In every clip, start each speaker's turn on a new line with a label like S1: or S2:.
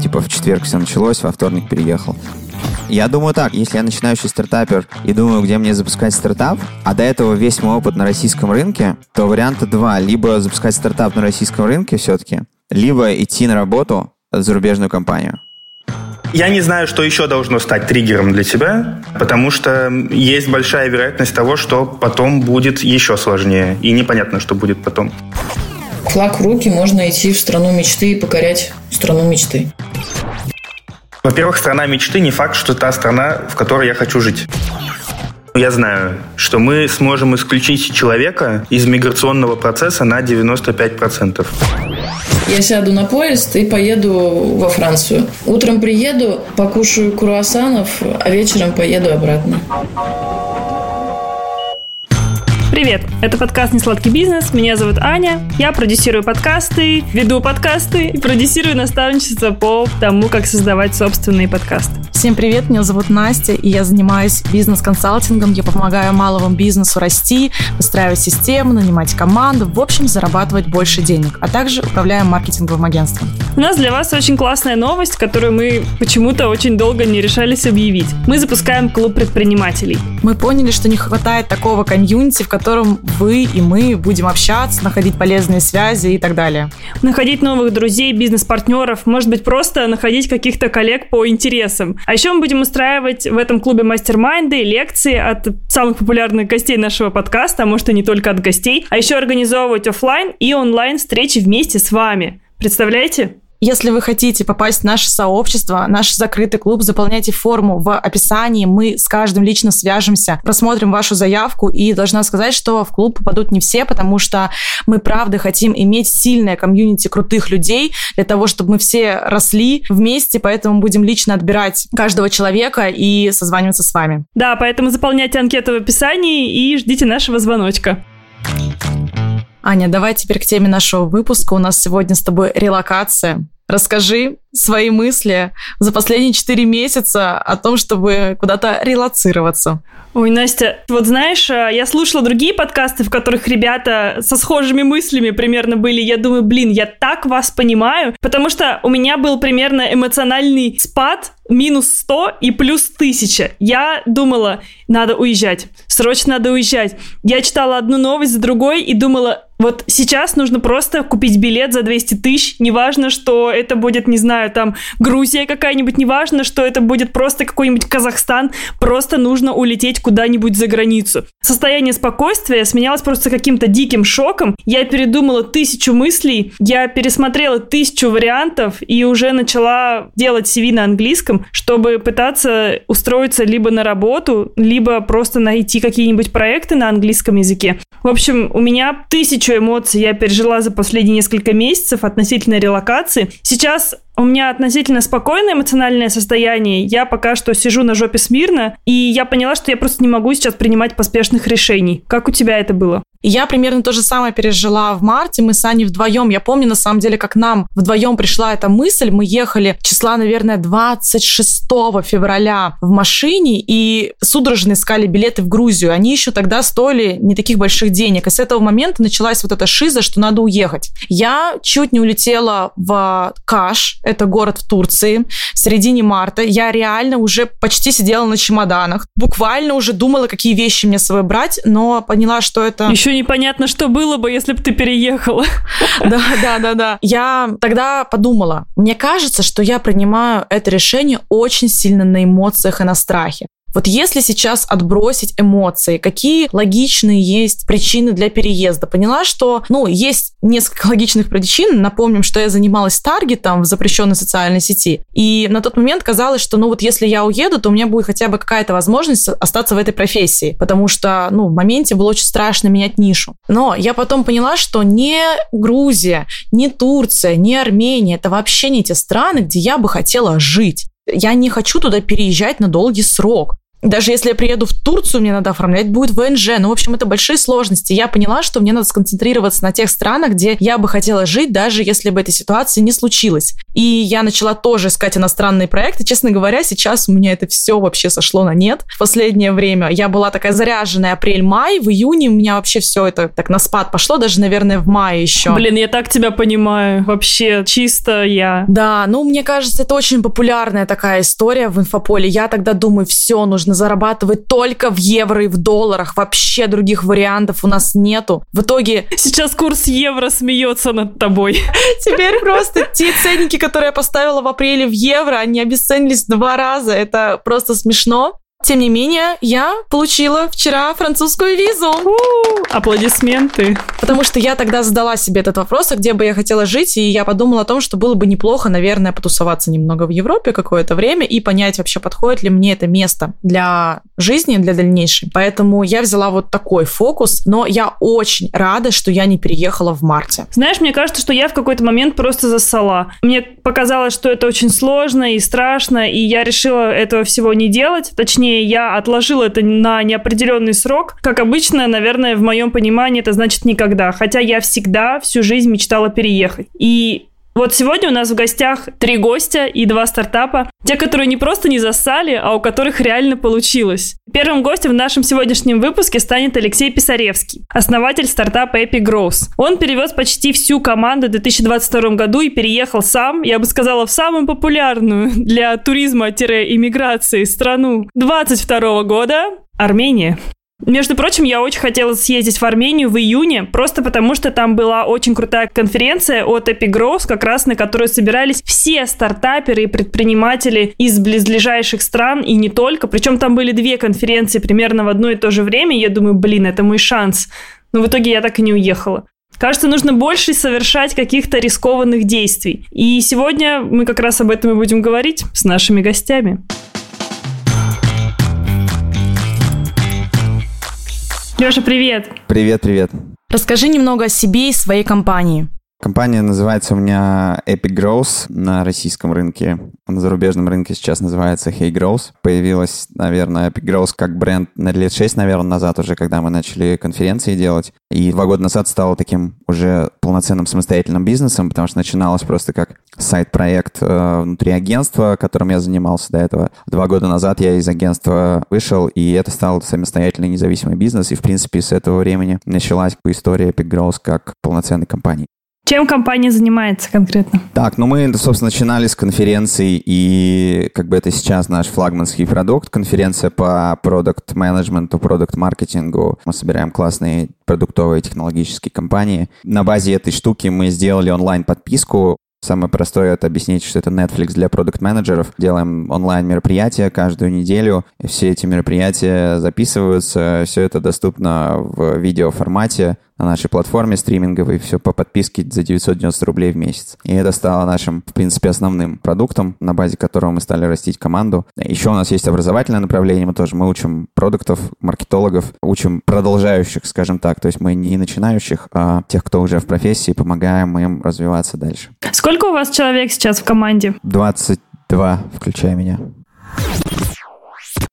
S1: Типа в четверг все началось, во вторник переехал. Я думаю так, если я начинающий стартапер и думаю, где мне запускать стартап, а до этого весь мой опыт на российском рынке, то варианта два. Либо запускать стартап на российском рынке все-таки, либо идти на работу в зарубежную компанию.
S2: Я не знаю, что еще должно стать триггером для тебя, потому что есть большая вероятность того, что потом будет еще сложнее, и непонятно, что будет потом.
S3: Флаг в руки, можно идти в страну мечты и покорять страну мечты.
S2: Во-первых, страна мечты не факт, что та страна, в которой я хочу жить. Я знаю, что мы сможем исключить человека из миграционного процесса на 95%.
S3: Я сяду на поезд и поеду во Францию. Утром приеду, покушаю круассанов, а вечером поеду обратно.
S4: Привет! Это подкаст «Несладкий бизнес». Меня зовут Аня. Я продюсирую подкасты, веду подкасты и продюсирую наставничество по тому, как создавать собственные подкасты.
S5: Всем привет, меня зовут Настя, и я занимаюсь бизнес-консалтингом. Я помогаю малому бизнесу расти, выстраивать систему, нанимать команду, в общем, зарабатывать больше денег, а также управляю маркетинговым агентством.
S4: У нас для вас очень классная новость, которую мы почему-то очень долго не решались объявить. Мы запускаем клуб предпринимателей.
S5: Мы поняли, что не хватает такого комьюнити, в котором вы и мы будем общаться, находить полезные связи и так далее.
S4: Находить новых друзей, бизнес-партнеров, может быть, просто находить каких-то коллег по интересам. А еще мы будем устраивать в этом клубе мастер-майнды, лекции от самых популярных гостей нашего подкаста, а может и не только от гостей, а еще организовывать офлайн и онлайн встречи вместе с вами. Представляете?
S5: Если вы хотите попасть в наше сообщество, наш закрытый клуб, заполняйте форму в описании. Мы с каждым лично свяжемся, просмотрим вашу заявку. И должна сказать, что в клуб попадут не все, потому что мы, правда, хотим иметь сильное комьюнити крутых людей для того, чтобы мы все росли вместе. Поэтому будем лично отбирать каждого человека и созваниваться с вами.
S4: Да, поэтому заполняйте анкету в описании и ждите нашего звоночка.
S5: Аня, давай теперь к теме нашего выпуска. У нас сегодня с тобой релокация. Расскажи свои мысли за последние четыре месяца о том, чтобы куда-то релацироваться.
S4: Ой, Настя, вот знаешь, э, я слушала другие подкасты, в которых ребята со схожими мыслями примерно были. Я думаю, блин, я так вас понимаю, потому что у меня был примерно эмоциональный спад минус 100 и плюс 1000. Я думала, надо уезжать, срочно надо уезжать. Я читала одну новость за другой и думала, вот сейчас нужно просто купить билет за 200 тысяч, неважно, что это будет, не знаю, там Грузия какая-нибудь, неважно, что это будет просто какой-нибудь Казахстан, просто нужно улететь куда-нибудь за границу. Состояние спокойствия сменялось просто каким-то диким шоком. Я передумала тысячу мыслей, я пересмотрела тысячу вариантов и уже начала делать CV на английском, чтобы пытаться устроиться либо на работу, либо просто найти какие-нибудь проекты на английском языке. В общем, у меня тысячу эмоций я пережила за последние несколько месяцев относительно релокации. Сейчас у меня относительно спокойное эмоциональное состояние. Я пока что сижу на жопе смирно, и я поняла, что я просто не могу сейчас принимать поспешных решений. Как у тебя это было?
S5: Я примерно то же самое пережила в марте. Мы с Аней вдвоем. Я помню, на самом деле, как нам вдвоем пришла эта мысль. Мы ехали числа, наверное, 26 февраля в машине и судорожно искали билеты в Грузию. Они еще тогда стоили не таких больших денег. И с этого момента началась вот эта шиза, что надо уехать. Я чуть не улетела в Каш, это город в Турции, в середине марта. Я реально уже почти сидела на чемоданах. Буквально уже думала, какие вещи мне с собой брать, но поняла, что это...
S4: Еще непонятно, что было бы, если бы ты переехала.
S5: Да, да, да, да. Я тогда подумала, мне кажется, что я принимаю это решение очень сильно на эмоциях и на страхе. Вот если сейчас отбросить эмоции, какие логичные есть причины для переезда? Поняла, что, ну, есть несколько логичных причин. Напомним, что я занималась таргетом в запрещенной социальной сети. И на тот момент казалось, что, ну, вот если я уеду, то у меня будет хотя бы какая-то возможность остаться в этой профессии. Потому что, ну, в моменте было очень страшно менять нишу. Но я потом поняла, что не Грузия, не Турция, не Армения, это вообще не те страны, где я бы хотела жить. Я не хочу туда переезжать на долгий срок. Даже если я приеду в Турцию, мне надо оформлять будет ВНЖ. Ну, в общем, это большие сложности. Я поняла, что мне надо сконцентрироваться на тех странах, где я бы хотела жить, даже если бы этой ситуации не случилось. И я начала тоже искать иностранные проекты. Честно говоря, сейчас у меня это все вообще сошло на нет. В последнее время я была такая заряженная апрель-май, в июне у меня вообще все это так на спад пошло, даже, наверное, в мае еще.
S4: Блин, я так тебя понимаю. Вообще, чисто я.
S5: Да, ну, мне кажется, это очень популярная такая история в инфополе. Я тогда думаю, все, нужно зарабатывать только в евро и в долларах. Вообще других вариантов у нас нету. В итоге...
S4: Сейчас курс евро смеется над тобой.
S5: Теперь просто те ценники, которые я поставила в апреле в евро, они обесценились два раза. Это просто смешно. Тем не менее, я получила вчера французскую визу.
S4: У-у-у, аплодисменты.
S5: Потому что я тогда задала себе этот вопрос, а где бы я хотела жить, и я подумала о том, что было бы неплохо, наверное, потусоваться немного в Европе какое-то время и понять вообще, подходит ли мне это место для жизни, для дальнейшей. Поэтому я взяла вот такой фокус, но я очень рада, что я не переехала в марте.
S4: Знаешь, мне кажется, что я в какой-то момент просто засала. Мне показалось, что это очень сложно и страшно, и я решила этого всего не делать. Точнее, Точнее, я отложила это на неопределенный срок. Как обычно, наверное, в моем понимании это значит никогда. Хотя я всегда всю жизнь мечтала переехать. И вот сегодня у нас в гостях три гостя и два стартапа. Те, которые не просто не засали, а у которых реально получилось. Первым гостем в нашем сегодняшнем выпуске станет Алексей Писаревский, основатель стартапа Epic Growth. Он перевез почти всю команду в 2022 году и переехал сам, я бы сказала, в самую популярную для туризма-иммиграции страну 22 года – Армения. Между прочим, я очень хотела съездить в Армению в июне, просто потому что там была очень крутая конференция от Epigrowth, как раз на которой собирались все стартаперы и предприниматели из близлежащих стран, и не только. Причем там были две конференции примерно в одно и то же время. Я думаю, блин, это мой шанс. Но в итоге я так и не уехала. Кажется, нужно больше совершать каких-то рискованных действий. И сегодня мы как раз об этом и будем говорить с нашими гостями. Леша, привет.
S1: Привет, привет.
S5: Расскажи немного о себе и своей компании.
S1: Компания называется у меня Epic Growth на российском рынке. На зарубежном рынке сейчас называется Hey Growth. Появилась, наверное, Epic Growth как бренд на лет 6, наверное, назад уже, когда мы начали конференции делать. И два года назад стало таким уже полноценным самостоятельным бизнесом, потому что начиналось просто как сайт-проект э, внутри агентства, которым я занимался до этого. Два года назад я из агентства вышел, и это стал самостоятельный независимый бизнес. И, в принципе, с этого времени началась история Epic Growth как полноценной компании.
S4: Чем компания занимается конкретно?
S1: Так, ну мы, собственно, начинали с конференции, и как бы это сейчас наш флагманский продукт, конференция по продукт-менеджменту, продукт-маркетингу. Мы собираем классные продуктовые технологические компании. На базе этой штуки мы сделали онлайн-подписку, Самое простое это объяснить, что это Netflix для продукт-менеджеров. Делаем онлайн-мероприятия каждую неделю. Все эти мероприятия записываются. Все это доступно в видеоформате на нашей платформе стриминговой, все по подписке за 990 рублей в месяц. И это стало нашим, в принципе, основным продуктом, на базе которого мы стали растить команду. Еще у нас есть образовательное направление, мы тоже мы учим продуктов, маркетологов, учим продолжающих, скажем так, то есть мы не начинающих, а тех, кто уже в профессии, помогаем им развиваться дальше.
S4: Сколько у вас человек сейчас в команде?
S1: 22, включая меня.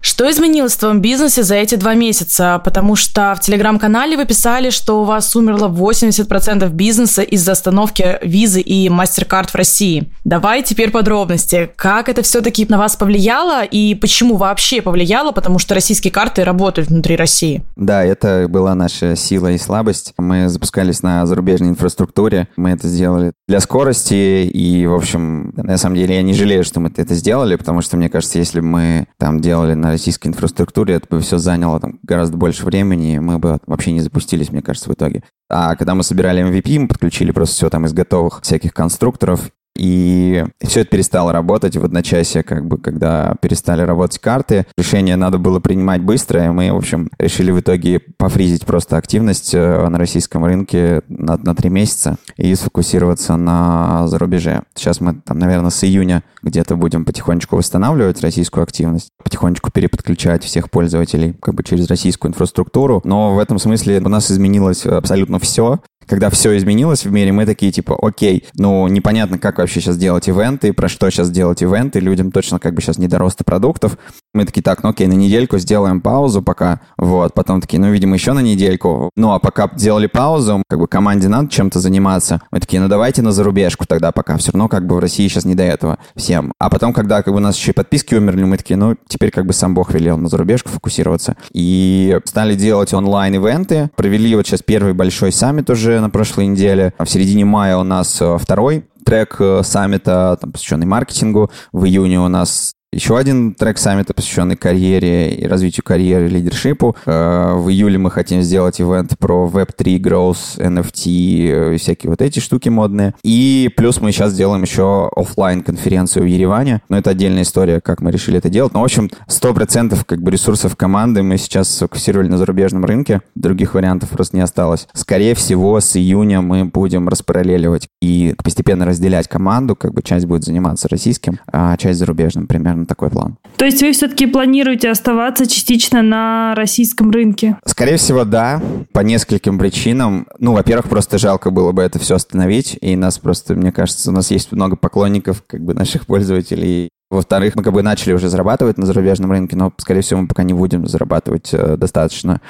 S5: Что изменилось в твоем бизнесе за эти два месяца? Потому что в телеграм-канале вы писали, что у вас умерло 80% бизнеса из-за остановки визы и мастер-карт в России. Давай теперь подробности. Как это все-таки на вас повлияло и почему вообще повлияло? Потому что российские карты работают внутри России.
S1: Да, это была наша сила и слабость. Мы запускались на зарубежной инфраструктуре. Мы это сделали для скорости и, в общем, на самом деле я не жалею, что мы это сделали, потому что, мне кажется, если бы мы там делали на российской инфраструктуре, это бы все заняло там гораздо больше времени, и мы бы вообще не запустились, мне кажется, в итоге. А когда мы собирали MVP, мы подключили просто все там из готовых всяких конструкторов, и все это перестало работать в одночасье, как бы, когда перестали работать карты. Решение надо было принимать быстро, и мы, в общем, решили в итоге пофризить просто активность э, на российском рынке на, на три месяца и сфокусироваться на зарубеже. Сейчас мы, там, наверное, с июня где-то будем потихонечку восстанавливать российскую активность, потихонечку переподключать всех пользователей как бы через российскую инфраструктуру. Но в этом смысле у нас изменилось абсолютно все. Когда все изменилось в мире, мы такие, типа, окей, ну, непонятно, как вообще сейчас делать ивенты, про что сейчас делать ивенты, людям точно как бы сейчас не до роста продуктов. Мы такие, так, ну окей, на недельку сделаем паузу пока, вот, потом такие, ну, видимо, еще на недельку. Ну, а пока сделали паузу, как бы команде надо чем-то заниматься. Мы такие, ну, давайте на зарубежку тогда пока, все равно как бы в России сейчас не до этого всем. А потом, когда как бы у нас еще и подписки умерли, мы такие, ну, теперь как бы сам Бог велел на зарубежку фокусироваться. И стали делать онлайн-ивенты, провели вот сейчас первый большой саммит уже на прошлой неделе. В середине мая у нас э, второй трек э, саммита, там, посвященный маркетингу. В июне у нас еще один трек саммита, посвященный карьере и развитию карьеры, лидершипу. Э, в июле мы хотим сделать ивент про Web3, Growth, NFT, всякие вот эти штуки модные. И плюс мы сейчас делаем еще офлайн конференцию в Ереване. Но это отдельная история, как мы решили это делать. Но, в общем, 100% как бы ресурсов команды мы сейчас сфокусировали на зарубежном рынке. Других вариантов просто не осталось. Скорее всего, с июня мы будем распараллеливать и постепенно разделять команду. Как бы часть будет заниматься российским, а часть зарубежным примерно примерно такой план.
S4: То есть вы все-таки планируете оставаться частично на российском рынке?
S1: Скорее всего, да, по нескольким причинам. Ну, во-первых, просто жалко было бы это все остановить, и нас просто, мне кажется, у нас есть много поклонников, как бы наших пользователей, во-вторых, мы как бы начали уже зарабатывать на зарубежном рынке, но, скорее всего, мы пока не будем зарабатывать э, достаточно,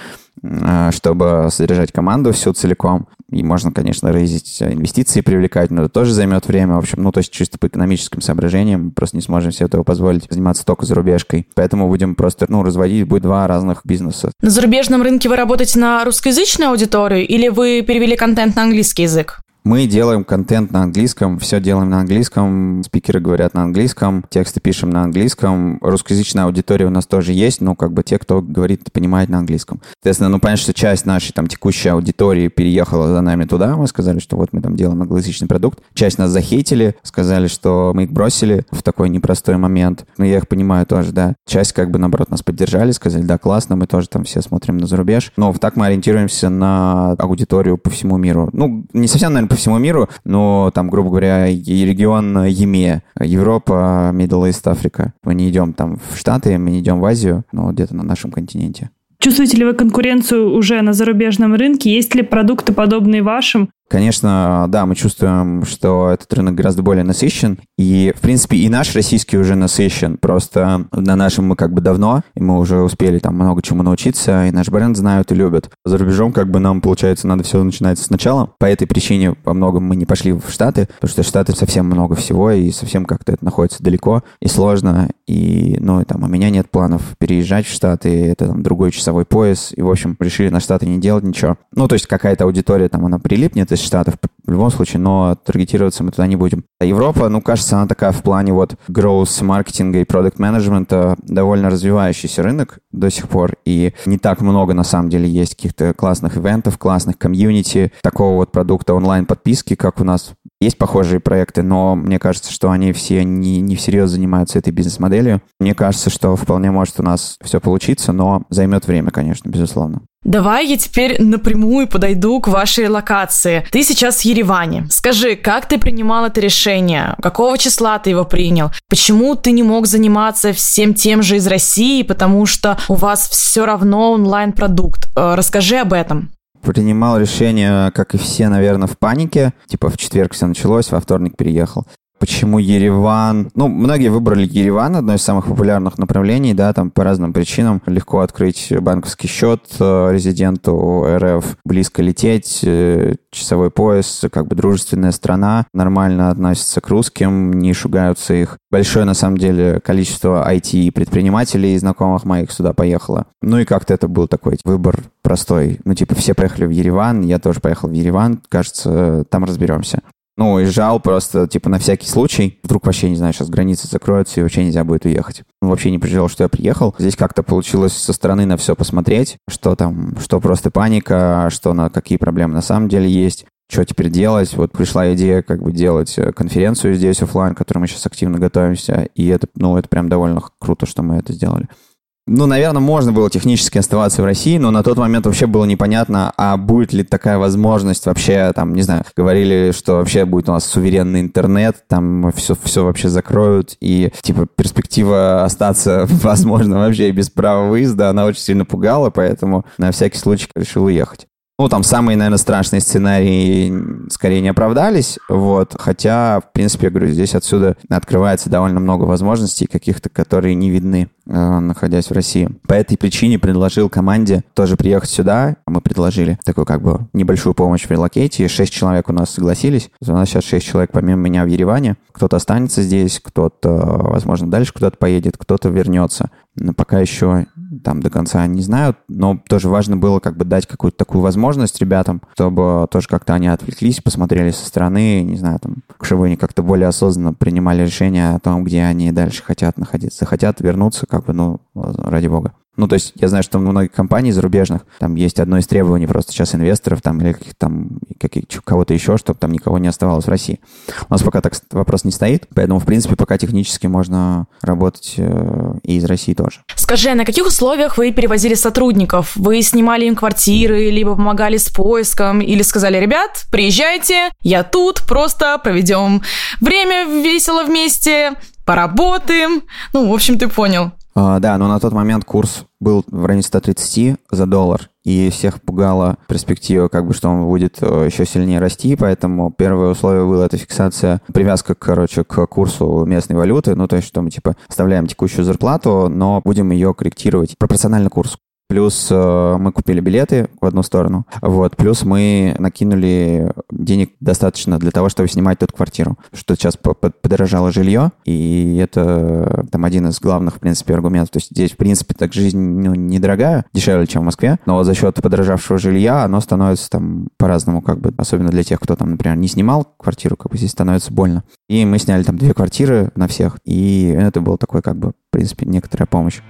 S1: чтобы содержать команду всю целиком. И можно, конечно, рейзить инвестиции, привлекать, но это тоже займет время. В общем, ну, то есть чисто по экономическим соображениям просто не сможем себе этого позволить заниматься только зарубежкой. Поэтому будем просто, ну, разводить, будет два разных бизнеса.
S5: На зарубежном рынке вы работаете на русскоязычную аудиторию или вы перевели контент на английский язык?
S1: Мы делаем контент на английском, все делаем на английском, спикеры говорят на английском, тексты пишем на английском. Русскоязычная аудитория у нас тоже есть, но как бы те, кто говорит, понимает на английском. Соответственно, ну, понятно, что часть нашей там текущей аудитории переехала за нами туда, мы сказали, что вот мы там делаем англоязычный продукт. Часть нас захейтили, сказали, что мы их бросили в такой непростой момент. Но я их понимаю тоже, да. Часть как бы, наоборот, нас поддержали, сказали, да, классно, мы тоже там все смотрим на зарубеж. Но так мы ориентируемся на аудиторию по всему миру. Ну, не совсем, наверное, по всему миру, но там, грубо говоря, регион ЕМЕ, Европа, Middle East, Африка. Мы не идем там в Штаты, мы не идем в Азию, но где-то на нашем континенте.
S4: Чувствуете ли вы конкуренцию уже на зарубежном рынке? Есть ли продукты, подобные вашим?
S1: Конечно, да, мы чувствуем, что этот рынок гораздо более насыщен. И, в принципе, и наш российский уже насыщен. Просто на нашем мы как бы давно, и мы уже успели там много чему научиться, и наш бренд знают и любят. За рубежом как бы нам, получается, надо все начинать сначала. По этой причине во многом мы не пошли в Штаты, потому что Штаты совсем много всего, и совсем как-то это находится далеко и сложно. И, ну, и там у меня нет планов переезжать в Штаты, это там другой часовой пояс. И, в общем, решили на Штаты не делать ничего. Ну, то есть какая-то аудитория там, она прилипнет из Штатов в любом случае, но таргетироваться мы туда не будем. А Европа, ну, кажется, она такая в плане вот growth маркетинга и продукт менеджмента довольно развивающийся рынок до сих пор, и не так много, на самом деле, есть каких-то классных ивентов, классных комьюнити, такого вот продукта онлайн-подписки, как у нас есть похожие проекты, но мне кажется, что они все не, не всерьез занимаются этой бизнес-моделью. Мне кажется, что вполне может у нас все получиться, но займет время, конечно, безусловно.
S5: Давай я теперь напрямую подойду к вашей локации. Ты сейчас в Ереване. Скажи, как ты принимал это решение? Какого числа ты его принял? Почему ты не мог заниматься всем тем же из России, потому что у вас все равно онлайн-продукт? Э, расскажи об этом
S1: принимал решение, как и все, наверное, в панике. Типа в четверг все началось, во вторник переехал. Почему Ереван? Ну, многие выбрали Ереван, одно из самых популярных направлений, да, там по разным причинам. Легко открыть банковский счет э, резиденту РФ, близко лететь, э, часовой пояс, как бы дружественная страна, нормально относятся к русским, не шугаются их. Большое, на самом деле, количество IT-предпринимателей, знакомых моих сюда поехало. Ну и как-то это был такой выбор простой. Ну, типа, все поехали в Ереван, я тоже поехал в Ереван, кажется, там разберемся. Ну, уезжал просто, типа, на всякий случай. Вдруг вообще, не знаю, сейчас границы закроются и вообще нельзя будет уехать. Ну, вообще не переживал, что я приехал. Здесь как-то получилось со стороны на все посмотреть, что там, что просто паника, что на какие проблемы на самом деле есть что теперь делать. Вот пришла идея как бы делать э, конференцию здесь офлайн, к которой мы сейчас активно готовимся, и это, ну, это прям довольно круто, что мы это сделали. Ну, наверное, можно было технически оставаться в России, но на тот момент вообще было непонятно, а будет ли такая возможность вообще, там, не знаю, говорили, что вообще будет у нас суверенный интернет, там все, все вообще закроют, и, типа, перспектива остаться, возможно, вообще без права выезда, она очень сильно пугала, поэтому на всякий случай решил уехать. Ну, там самые, наверное, страшные сценарии скорее не оправдались, вот, хотя, в принципе, я говорю, здесь отсюда открывается довольно много возможностей каких-то, которые не видны, э, находясь в России. По этой причине предложил команде тоже приехать сюда. Мы предложили такую как бы небольшую помощь в релокейте. Шесть человек у нас согласились. У нас сейчас шесть человек помимо меня в Ереване. Кто-то останется здесь, кто-то, возможно, дальше куда-то поедет, кто-то вернется. Но пока еще там до конца не знают, но тоже важно было как бы дать какую-то такую возможность ребятам, чтобы тоже как-то они отвлеклись, посмотрели со стороны, не знаю, там, чтобы они как-то более осознанно принимали решение о том, где они дальше хотят находиться. Хотят вернуться, как бы, ну, ради бога. Ну, то есть я знаю, что у многих компаний зарубежных там есть одно из требований просто сейчас инвесторов там или каких там каких, кого-то еще, чтобы там никого не оставалось в России. У нас пока так вопрос не стоит, поэтому, в принципе, пока технически можно работать э, и из России тоже.
S5: Скажи, а на каких условиях вы перевозили сотрудников? Вы снимали им квартиры, либо помогали с поиском, или сказали, ребят, приезжайте, я тут, просто проведем время весело вместе, поработаем. Ну, в общем, ты понял.
S1: А, да, но на тот момент курс был в районе 130 за доллар, и всех пугала перспектива, как бы, что он будет э, еще сильнее расти, поэтому первое условие было это фиксация, привязка, короче, к курсу местной валюты, ну, то есть, что мы, типа, оставляем текущую зарплату, но будем ее корректировать пропорционально курсу. Плюс э, мы купили билеты в одну сторону. Вот. Плюс мы накинули денег достаточно для того, чтобы снимать тут квартиру. Что сейчас подорожало жилье, и это там один из главных, в принципе, аргументов. То есть здесь, в принципе, так жизнь ну, недорогая, дешевле, чем в Москве, но за счет подорожавшего жилья оно становится там по-разному, как бы, особенно для тех, кто там, например, не снимал квартиру, как бы здесь становится больно. И мы сняли там две квартиры на всех, и это был такой, как бы, в принципе, некоторая помощь.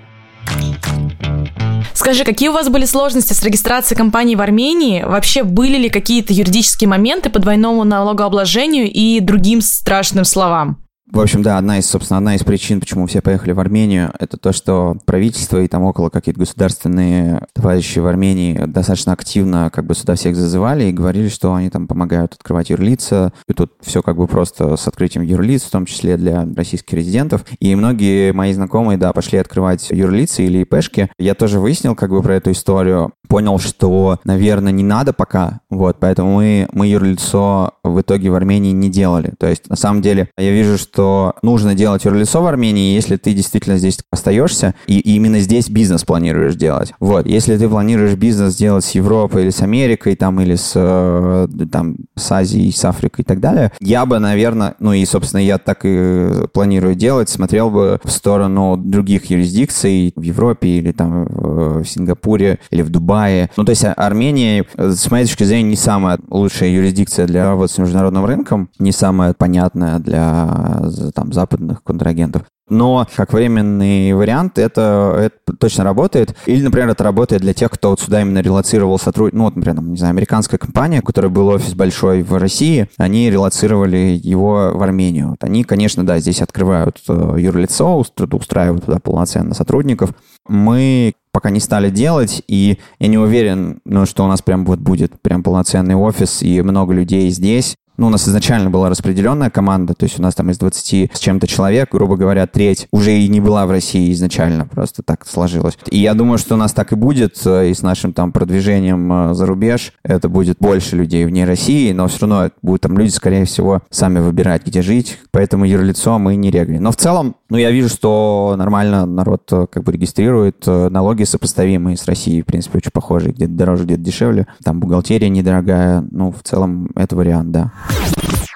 S5: Скажи, какие у вас были сложности с регистрацией компании в Армении? Вообще были ли какие-то юридические моменты по двойному налогообложению и другим страшным словам?
S1: В общем, да, одна из, собственно, одна из причин, почему все поехали в Армению, это то, что правительство и там около какие-то государственные товарищи в Армении достаточно активно как бы сюда всех зазывали и говорили, что они там помогают открывать юрлица. И тут все как бы просто с открытием юрлиц, в том числе для российских резидентов. И многие мои знакомые, да, пошли открывать юрлицы или ИПшки. Я тоже выяснил как бы про эту историю, понял, что, наверное, не надо пока, вот, поэтому мы, мы юрлицо в итоге в Армении не делали. То есть, на самом деле, я вижу, что что нужно делать юрлицо в Армении, если ты действительно здесь остаешься, и, именно здесь бизнес планируешь делать. Вот, если ты планируешь бизнес делать с Европой или с Америкой, там, или с, э, там, с Азией, с Африкой и так далее, я бы, наверное, ну и, собственно, я так и планирую делать, смотрел бы в сторону других юрисдикций в Европе или там в Сингапуре или в Дубае. Ну, то есть Армения, с моей точки зрения, не самая лучшая юрисдикция для работы с международным рынком, не самая понятная для там, западных контрагентов. Но как временный вариант это, это точно работает. Или, например, это работает для тех, кто вот сюда именно релацировал сотрудников. Ну, вот, например, там, не знаю, американская компания, у которой был офис большой в России, они релацировали его в Армению. Вот они, конечно, да, здесь открывают э, юрлицо, устраивают туда полноценно сотрудников. Мы пока не стали делать, и я не уверен, ну, что у нас прям вот будет прям полноценный офис и много людей здесь. Ну, у нас изначально была распределенная команда, то есть у нас там из 20 с чем-то человек, грубо говоря, треть уже и не была в России изначально, просто так сложилось. И я думаю, что у нас так и будет, э, и с нашим там продвижением э, за рубеж, это будет больше людей вне России, но все равно будут там люди, скорее всего, сами выбирать, где жить, поэтому юрлицо мы не регли. Но в целом, ну, я вижу, что нормально народ э, как бы регистрирует, налоги сопоставимые с Россией, в принципе, очень похожие, где-то дороже, где-то дешевле, там бухгалтерия недорогая, ну, в целом это вариант, да.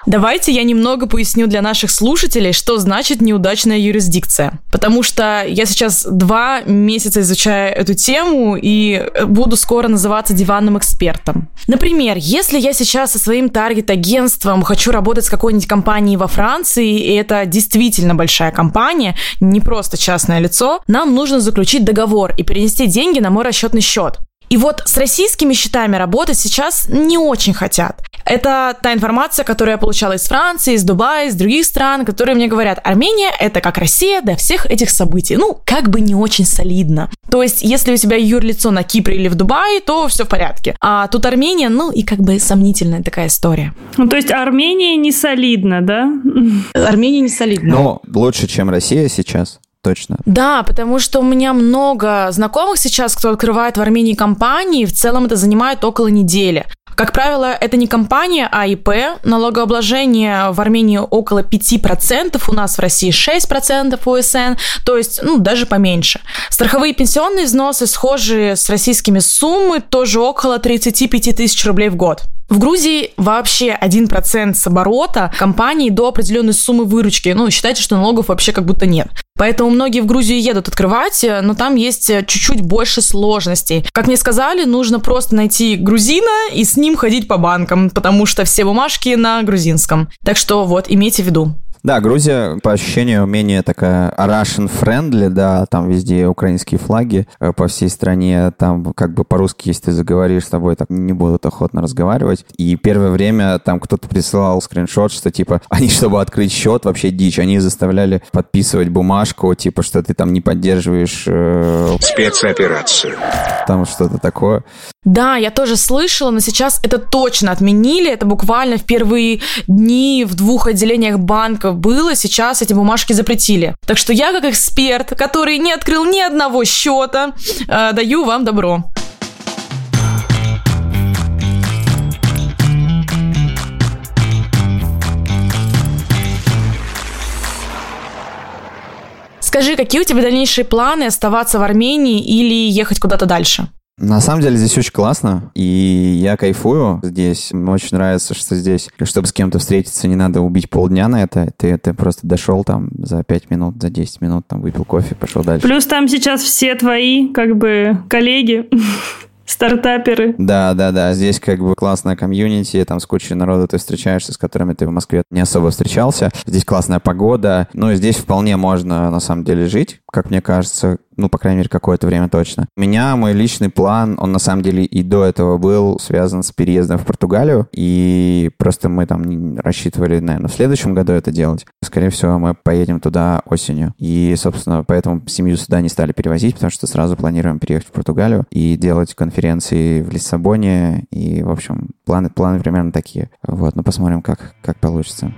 S5: Давайте я немного поясню для наших слушателей, что значит неудачная юрисдикция. Потому что я сейчас два месяца изучаю эту тему и буду скоро называться диванным экспертом. Например, если я сейчас со своим таргет-агентством хочу работать с какой-нибудь компанией во Франции, и это действительно большая компания, не просто частное лицо, нам нужно заключить договор и перенести деньги на мой расчетный счет. И вот с российскими счетами работать сейчас не очень хотят. Это та информация, которую я получала из Франции, из Дубая, из других стран, которые мне говорят, Армения — это как Россия до всех этих событий. Ну, как бы не очень солидно. То есть, если у тебя юрлицо на Кипре или в Дубае, то все в порядке. А тут Армения, ну, и как бы сомнительная такая история.
S4: Ну, то есть Армения не солидна, да?
S5: Армения не солидна.
S1: Ну, лучше, чем Россия сейчас. Точно.
S5: Да, потому что у меня много знакомых сейчас, кто открывает в Армении компании, в целом это занимает около недели. Как правило, это не компания, а ИП. Налогообложение в Армении около 5%, у нас в России 6% УСН, то есть, ну, даже поменьше. Страховые пенсионные взносы схожие с российскими суммы, тоже около 35 тысяч рублей в год. В Грузии вообще 1% с оборота компании до определенной суммы выручки. Ну, считайте, что налогов вообще как будто нет. Поэтому многие в Грузию едут открывать, но там есть чуть-чуть больше сложностей. Как мне сказали, нужно просто найти грузина и с ним ходить по банкам, потому что все бумажки на грузинском. Так что вот, имейте в виду.
S1: Да, Грузия, по ощущению, менее такая Russian-friendly, да, там везде украинские флаги э, по всей стране, там как бы по-русски, если ты заговоришь с тобой, так не будут охотно разговаривать. И первое время там кто-то присылал скриншот, что типа они, чтобы открыть счет, вообще дичь, они заставляли подписывать бумажку, типа, что ты там не поддерживаешь... Э,
S6: Спецоперацию.
S1: Там что-то такое.
S5: Да, я тоже слышала, но сейчас это точно отменили. Это буквально в первые дни в двух отделениях банка было. Сейчас эти бумажки запретили. Так что я, как эксперт, который не открыл ни одного счета, э, даю вам добро. Скажи, какие у тебя дальнейшие планы оставаться в Армении или ехать куда-то дальше?
S1: На самом деле здесь очень классно, и я кайфую здесь. Мне очень нравится, что здесь, чтобы с кем-то встретиться, не надо убить полдня на это. Ты, ты просто дошел там за 5 минут, за 10 минут, там выпил кофе, пошел дальше.
S4: Плюс там сейчас все твои, как бы, коллеги. стартаперы.
S1: Да, да, да. Здесь как бы классная комьюнити, там с кучей народа ты встречаешься, с которыми ты в Москве не особо встречался. Здесь классная погода. Ну, и здесь вполне можно, на самом деле, жить, как мне кажется ну, по крайней мере, какое-то время точно. У меня мой личный план, он на самом деле и до этого был связан с переездом в Португалию, и просто мы там рассчитывали, наверное, в следующем году это делать. Скорее всего, мы поедем туда осенью. И, собственно, поэтому семью сюда не стали перевозить, потому что сразу планируем переехать в Португалию и делать конференции в Лиссабоне. И, в общем, планы, планы примерно такие. Вот, ну посмотрим, как, как получится.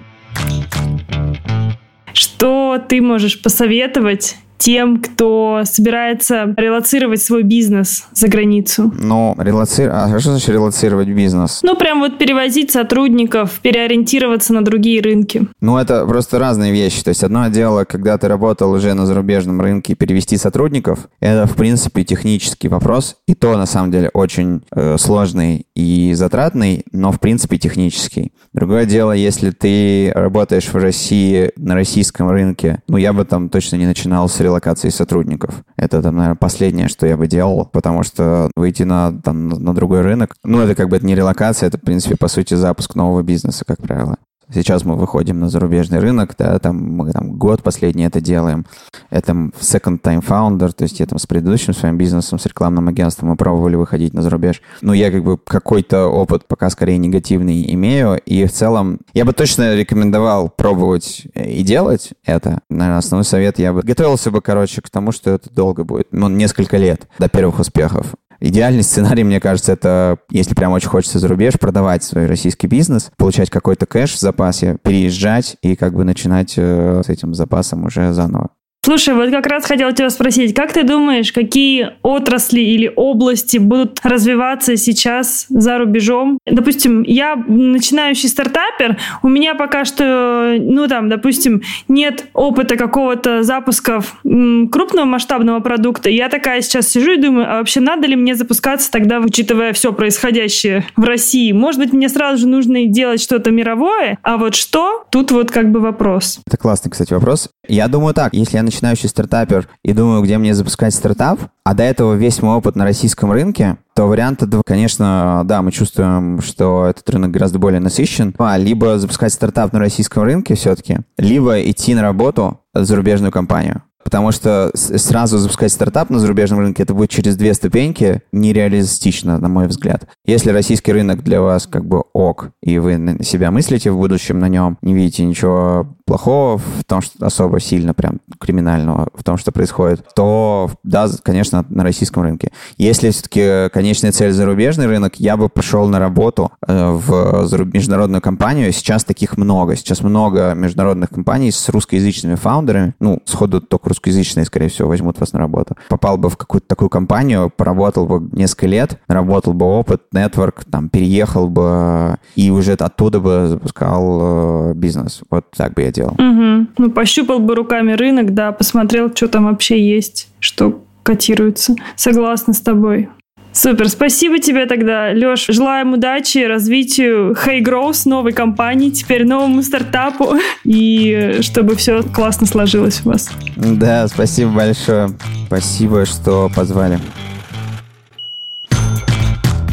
S4: Что ты можешь посоветовать тем, кто собирается релацировать свой бизнес за границу?
S1: Ну, релацировать... А что значит релацировать бизнес?
S4: Ну, прям вот перевозить сотрудников, переориентироваться на другие рынки.
S1: Ну, это просто разные вещи. То есть одно дело, когда ты работал уже на зарубежном рынке, перевести сотрудников, это, в принципе, технический вопрос. И то, на самом деле, очень э, сложный и затратный, но, в принципе, технический. Другое дело, если ты работаешь в России на российском рынке, ну, я бы там точно не начинал с релокации сотрудников. Это, там, наверное, последнее, что я бы делал, потому что выйти на, там, на другой рынок, ну, это как бы это не релокация, это, в принципе, по сути, запуск нового бизнеса, как правило. Сейчас мы выходим на зарубежный рынок, да, там мы там, год последний это делаем. Это second time founder, то есть я там с предыдущим своим бизнесом, с рекламным агентством мы пробовали выходить на зарубеж. Но я как бы какой-то опыт пока скорее негативный имею, и в целом я бы точно рекомендовал пробовать и делать это. Наверное, основной совет я бы готовился бы, короче, к тому, что это долго будет, ну, несколько лет до первых успехов. Идеальный сценарий, мне кажется, это, если прям очень хочется за рубеж, продавать свой российский бизнес, получать какой-то кэш в запасе, переезжать и как бы начинать э, с этим запасом уже заново.
S4: Слушай, вот как раз хотела тебя спросить, как ты думаешь, какие отрасли или области будут развиваться сейчас за рубежом? Допустим, я начинающий стартапер, у меня пока что, ну там, допустим, нет опыта какого-то запусков крупного масштабного продукта. Я такая сейчас сижу и думаю, а вообще надо ли мне запускаться тогда, учитывая все происходящее в России? Может быть, мне сразу же нужно делать что-то мировое, а вот что? Тут вот как бы вопрос.
S1: Это классный, кстати, вопрос. Я думаю так, если я начинающий стартапер и думаю, где мне запускать стартап, а до этого весь мой опыт на российском рынке, то варианты, конечно, да, мы чувствуем, что этот рынок гораздо более насыщен. А, либо запускать стартап на российском рынке все-таки, либо идти на работу в зарубежную компанию. Потому что сразу запускать стартап на зарубежном рынке, это будет через две ступеньки нереалистично, на мой взгляд. Если российский рынок для вас как бы ок, и вы себя мыслите в будущем на нем, не видите ничего плохого в том, что особо сильно прям криминального в том, что происходит, то да, конечно, на российском рынке. Если все-таки конечная цель зарубежный рынок, я бы пошел на работу э, в международную компанию. Сейчас таких много. Сейчас много международных компаний с русскоязычными фаундерами. Ну, сходу только русскоязычные, скорее всего, возьмут вас на работу. Попал бы в какую-то такую компанию, поработал бы несколько лет, наработал бы опыт, нетворк, там, переехал бы и уже оттуда бы запускал э, бизнес. Вот так бы я делал.
S4: Угу. Ну, пощупал бы руками рынок, да, посмотрел, что там вообще есть, что котируется. Согласна с тобой. Супер, спасибо тебе тогда, Леш. Желаем удачи, развитию Hey Grows, новой компании, теперь новому стартапу, и чтобы все классно сложилось у вас.
S1: Да, спасибо большое. Спасибо, что позвали.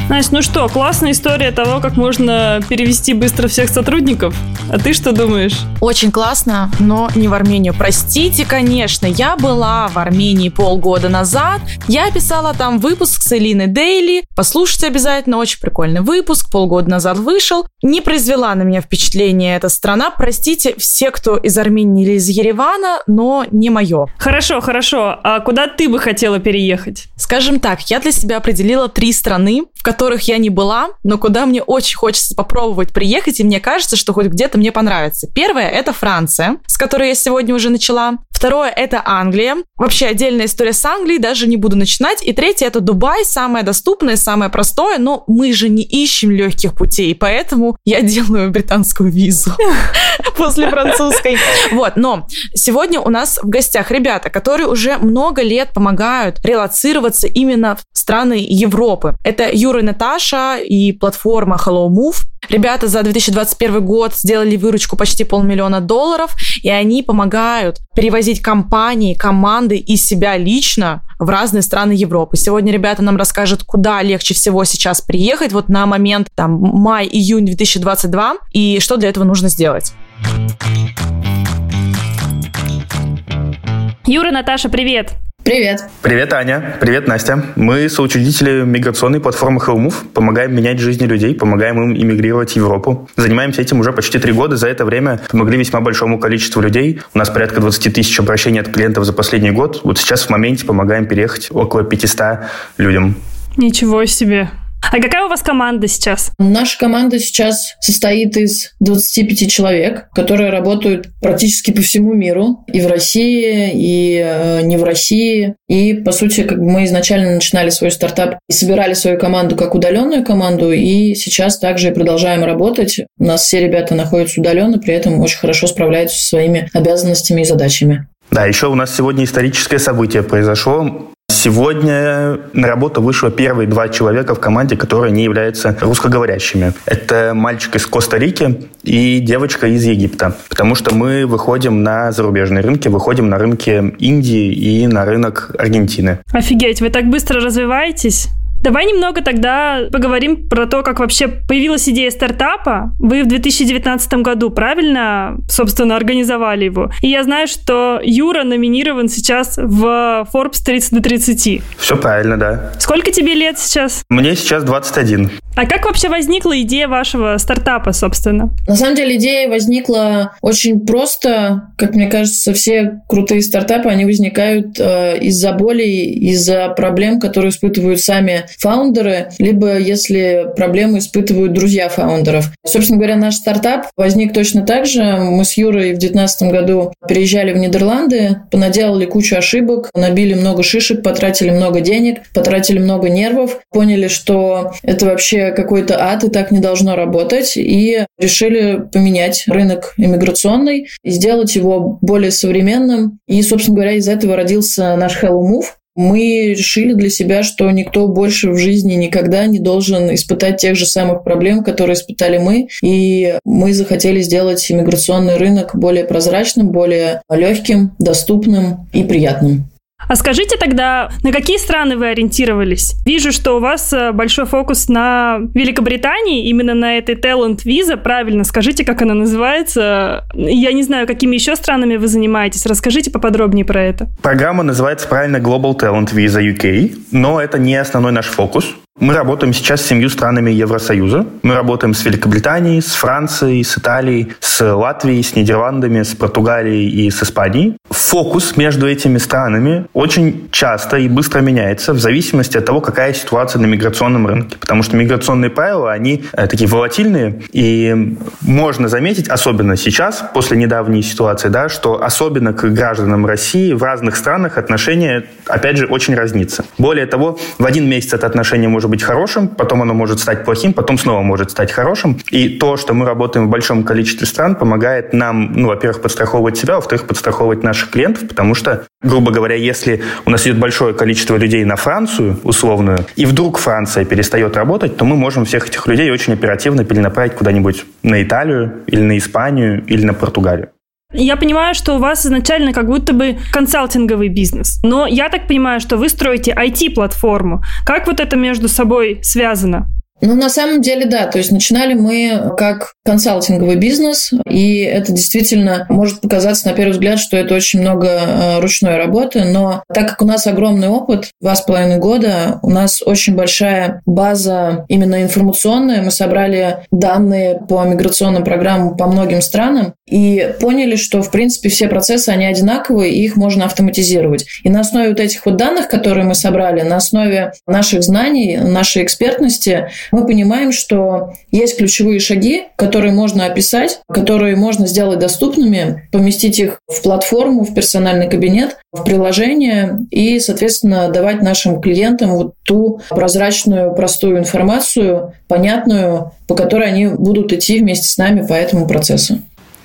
S4: Настя, ну что, классная история того, как можно перевести быстро всех сотрудников. А ты что думаешь?
S5: Очень классно, но не в Армению. Простите, конечно, я была в Армении полгода назад. Я писала там выпуск с Элиной Дейли. Послушайте обязательно, очень прикольный выпуск. Полгода назад вышел. Не произвела на меня впечатление эта страна. Простите, все, кто из Армении или из Еревана, но не мое.
S4: Хорошо, хорошо. А куда ты бы хотела переехать?
S5: Скажем так, я для себя определила три страны, в которых которых я не была, но куда мне очень хочется попробовать приехать, и мне кажется, что хоть где-то мне понравится. Первое — это Франция, с которой я сегодня уже начала. Второе — это Англия. Вообще отдельная история с Англией, даже не буду начинать. И третье — это Дубай, самое доступное, самое простое, но мы же не ищем легких путей, поэтому я делаю британскую визу после французской. Вот, но сегодня у нас в гостях ребята, которые уже много лет помогают релацироваться именно в страны Европы. Это Юра Наташа и платформа Hello Move. Ребята за 2021 год сделали выручку почти полмиллиона долларов, и они помогают перевозить компании, команды и себя лично в разные страны Европы. Сегодня ребята нам расскажут, куда легче всего сейчас приехать вот на момент там май-июнь 2022 и что для этого нужно сделать.
S4: Юра, Наташа, привет!
S3: Привет.
S2: Привет, Аня. Привет, Настя. Мы соучредители миграционной платформы HellMove, помогаем менять жизни людей, помогаем им иммигрировать в Европу. Занимаемся этим уже почти три года. За это время помогли весьма большому количеству людей. У нас порядка 20 тысяч обращений от клиентов за последний год. Вот сейчас в моменте помогаем переехать около 500 людям.
S4: Ничего себе. А какая у вас команда сейчас?
S3: Наша команда сейчас состоит из 25 человек, которые работают практически по всему миру. И в России, и э, не в России. И, по сути, как бы мы изначально начинали свой стартап и собирали свою команду как удаленную команду, и сейчас также продолжаем работать. У нас все ребята находятся удаленно, при этом очень хорошо справляются со своими обязанностями и задачами.
S2: Да, еще у нас сегодня историческое событие произошло. Сегодня на работу вышло первые два человека в команде, которые не являются русскоговорящими. Это мальчик из Коста-Рики и девочка из Египта. Потому что мы выходим на зарубежные рынки, выходим на рынки Индии и на рынок Аргентины.
S4: Офигеть, вы так быстро развиваетесь? Давай немного тогда поговорим про то, как вообще появилась идея стартапа. Вы в 2019 году, правильно, собственно, организовали его. И я знаю, что Юра номинирован сейчас в Forbes 30 до 30.
S2: Все правильно, да.
S4: Сколько тебе лет сейчас?
S2: Мне сейчас 21.
S4: А как вообще возникла идея вашего стартапа, собственно?
S3: На самом деле идея возникла очень просто. Как мне кажется, все крутые стартапы, они возникают э, из-за болей, из-за проблем, которые испытывают сами фаундеры, либо если проблемы испытывают друзья фаундеров. Собственно говоря, наш стартап возник точно так же. Мы с Юрой в 2019 году переезжали в Нидерланды, понаделали кучу ошибок, набили много шишек, потратили много денег, потратили много нервов, поняли, что это вообще какой-то ад и так не должно работать, и решили поменять рынок иммиграционный и сделать его более современным. И, собственно говоря, из этого родился наш Hello Move, мы решили для себя, что никто больше в жизни никогда не должен испытать тех же самых проблем, которые испытали мы. И мы захотели сделать иммиграционный рынок более прозрачным, более легким, доступным и приятным.
S4: А скажите тогда, на какие страны вы ориентировались? Вижу, что у вас э, большой фокус на Великобритании, именно на этой Talent Visa. Правильно, скажите, как она называется. Я не знаю, какими еще странами вы занимаетесь. Расскажите поподробнее про это.
S2: Программа называется правильно Global Talent Visa UK, но это не основной наш фокус. Мы работаем сейчас с семью странами Евросоюза. Мы работаем с Великобританией, с Францией, с Италией, с Латвией, с Нидерландами, с Португалией и с Испанией. Фокус между этими странами очень часто и быстро меняется в зависимости от того, какая ситуация на миграционном рынке. Потому что миграционные правила, они э, такие волатильные, и можно заметить, особенно сейчас, после недавней ситуации, да, что особенно к гражданам России в разных странах отношения, опять же, очень разнится. Более того, в один месяц это отношение может может быть хорошим, потом оно может стать плохим, потом снова может стать хорошим. И то, что мы работаем в большом количестве стран, помогает нам, ну, во-первых, подстраховывать себя, во-вторых, подстраховывать наших клиентов, потому что, грубо говоря, если у нас идет большое количество людей на Францию, условную, и вдруг Франция перестает работать, то мы можем всех этих людей очень оперативно перенаправить куда-нибудь на Италию или на Испанию или на Португалию.
S4: Я понимаю, что у вас изначально как будто бы консалтинговый бизнес, но я так понимаю, что вы строите IT-платформу. Как вот это между собой связано?
S3: Ну, на самом деле, да. То есть начинали мы как консалтинговый бизнес, и это действительно может показаться на первый взгляд, что это очень много э, ручной работы, но так как у нас огромный опыт, два с половиной года, у нас очень большая база именно информационная, мы собрали данные по миграционным программам по многим странам и поняли, что, в принципе, все процессы, они одинаковые, и их можно автоматизировать. И на основе вот этих вот данных, которые мы собрали, на основе наших знаний, нашей экспертности, мы понимаем, что есть ключевые шаги, которые можно описать, которые можно сделать доступными, поместить их в платформу, в персональный кабинет, в приложение и, соответственно, давать нашим клиентам вот ту прозрачную, простую информацию, понятную, по которой они будут идти вместе с нами по этому процессу.